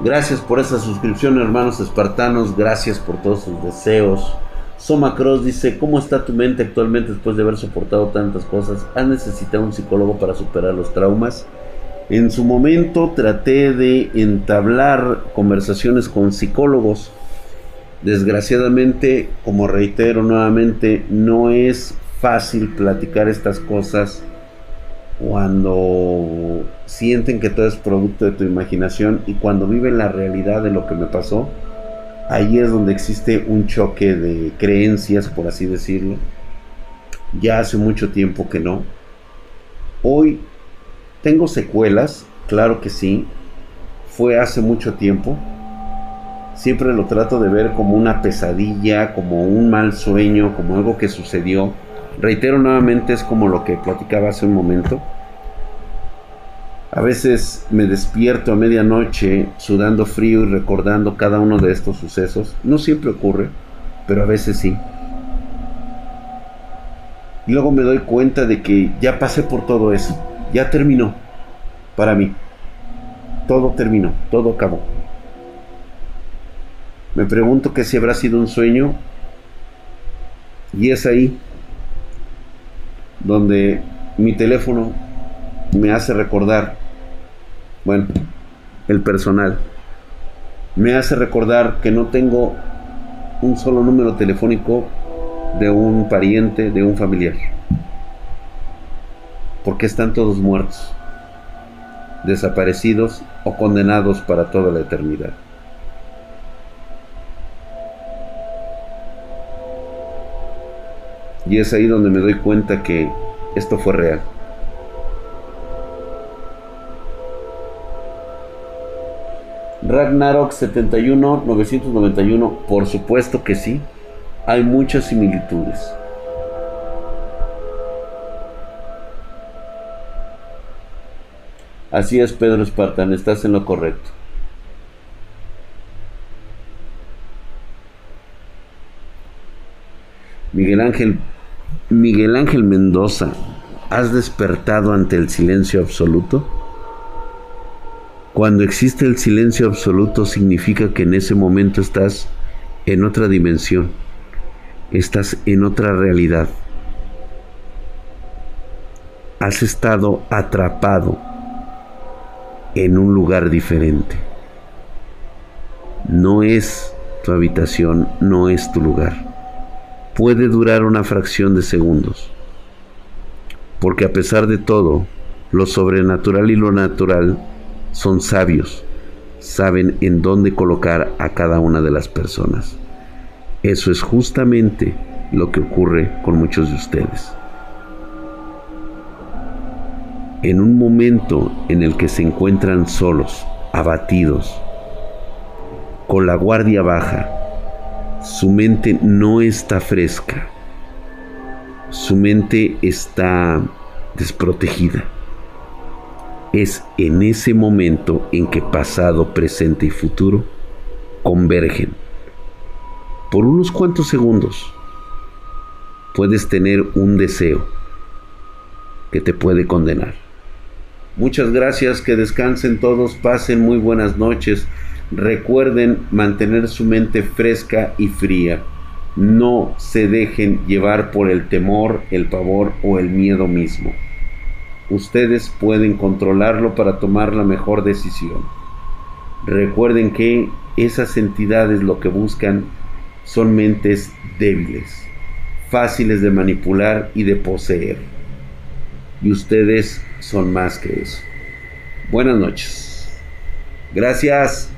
Gracias por esa suscripción, hermanos espartanos. Gracias por todos sus deseos. Soma Cross dice: ¿Cómo está tu mente actualmente después de haber soportado tantas cosas? ¿Has necesitado un psicólogo para superar los traumas? En su momento traté de entablar conversaciones con psicólogos. Desgraciadamente, como reitero nuevamente, no es fácil platicar estas cosas cuando sienten que todo es producto de tu imaginación y cuando viven la realidad de lo que me pasó. Ahí es donde existe un choque de creencias, por así decirlo. Ya hace mucho tiempo que no. Hoy ¿Tengo secuelas? Claro que sí. Fue hace mucho tiempo. Siempre lo trato de ver como una pesadilla, como un mal sueño, como algo que sucedió. Reitero nuevamente, es como lo que platicaba hace un momento. A veces me despierto a medianoche sudando frío y recordando cada uno de estos sucesos. No siempre ocurre, pero a veces sí. Y luego me doy cuenta de que ya pasé por todo eso ya terminó para mí. Todo terminó, todo acabó. Me pregunto que si habrá sido un sueño y es ahí donde mi teléfono me hace recordar, bueno, el personal, me hace recordar que no tengo un solo número telefónico de un pariente, de un familiar. Porque están todos muertos, desaparecidos o condenados para toda la eternidad. Y es ahí donde me doy cuenta que esto fue real. Ragnarok 71, 991, por supuesto que sí, hay muchas similitudes. Así es, Pedro Espartán, estás en lo correcto. Miguel Ángel, Miguel Ángel Mendoza, ¿has despertado ante el silencio absoluto? Cuando existe el silencio absoluto significa que en ese momento estás en otra dimensión, estás en otra realidad. Has estado atrapado en un lugar diferente. No es tu habitación, no es tu lugar. Puede durar una fracción de segundos. Porque a pesar de todo, lo sobrenatural y lo natural son sabios, saben en dónde colocar a cada una de las personas. Eso es justamente lo que ocurre con muchos de ustedes. En un momento en el que se encuentran solos, abatidos, con la guardia baja, su mente no está fresca, su mente está desprotegida es en ese momento en que pasado, presente y futuro convergen. Por unos cuantos segundos puedes tener un deseo que te puede condenar. Muchas gracias, que descansen todos, pasen muy buenas noches. Recuerden mantener su mente fresca y fría. No se dejen llevar por el temor, el pavor o el miedo mismo ustedes pueden controlarlo para tomar la mejor decisión. Recuerden que esas entidades lo que buscan son mentes débiles, fáciles de manipular y de poseer. Y ustedes son más que eso. Buenas noches. Gracias.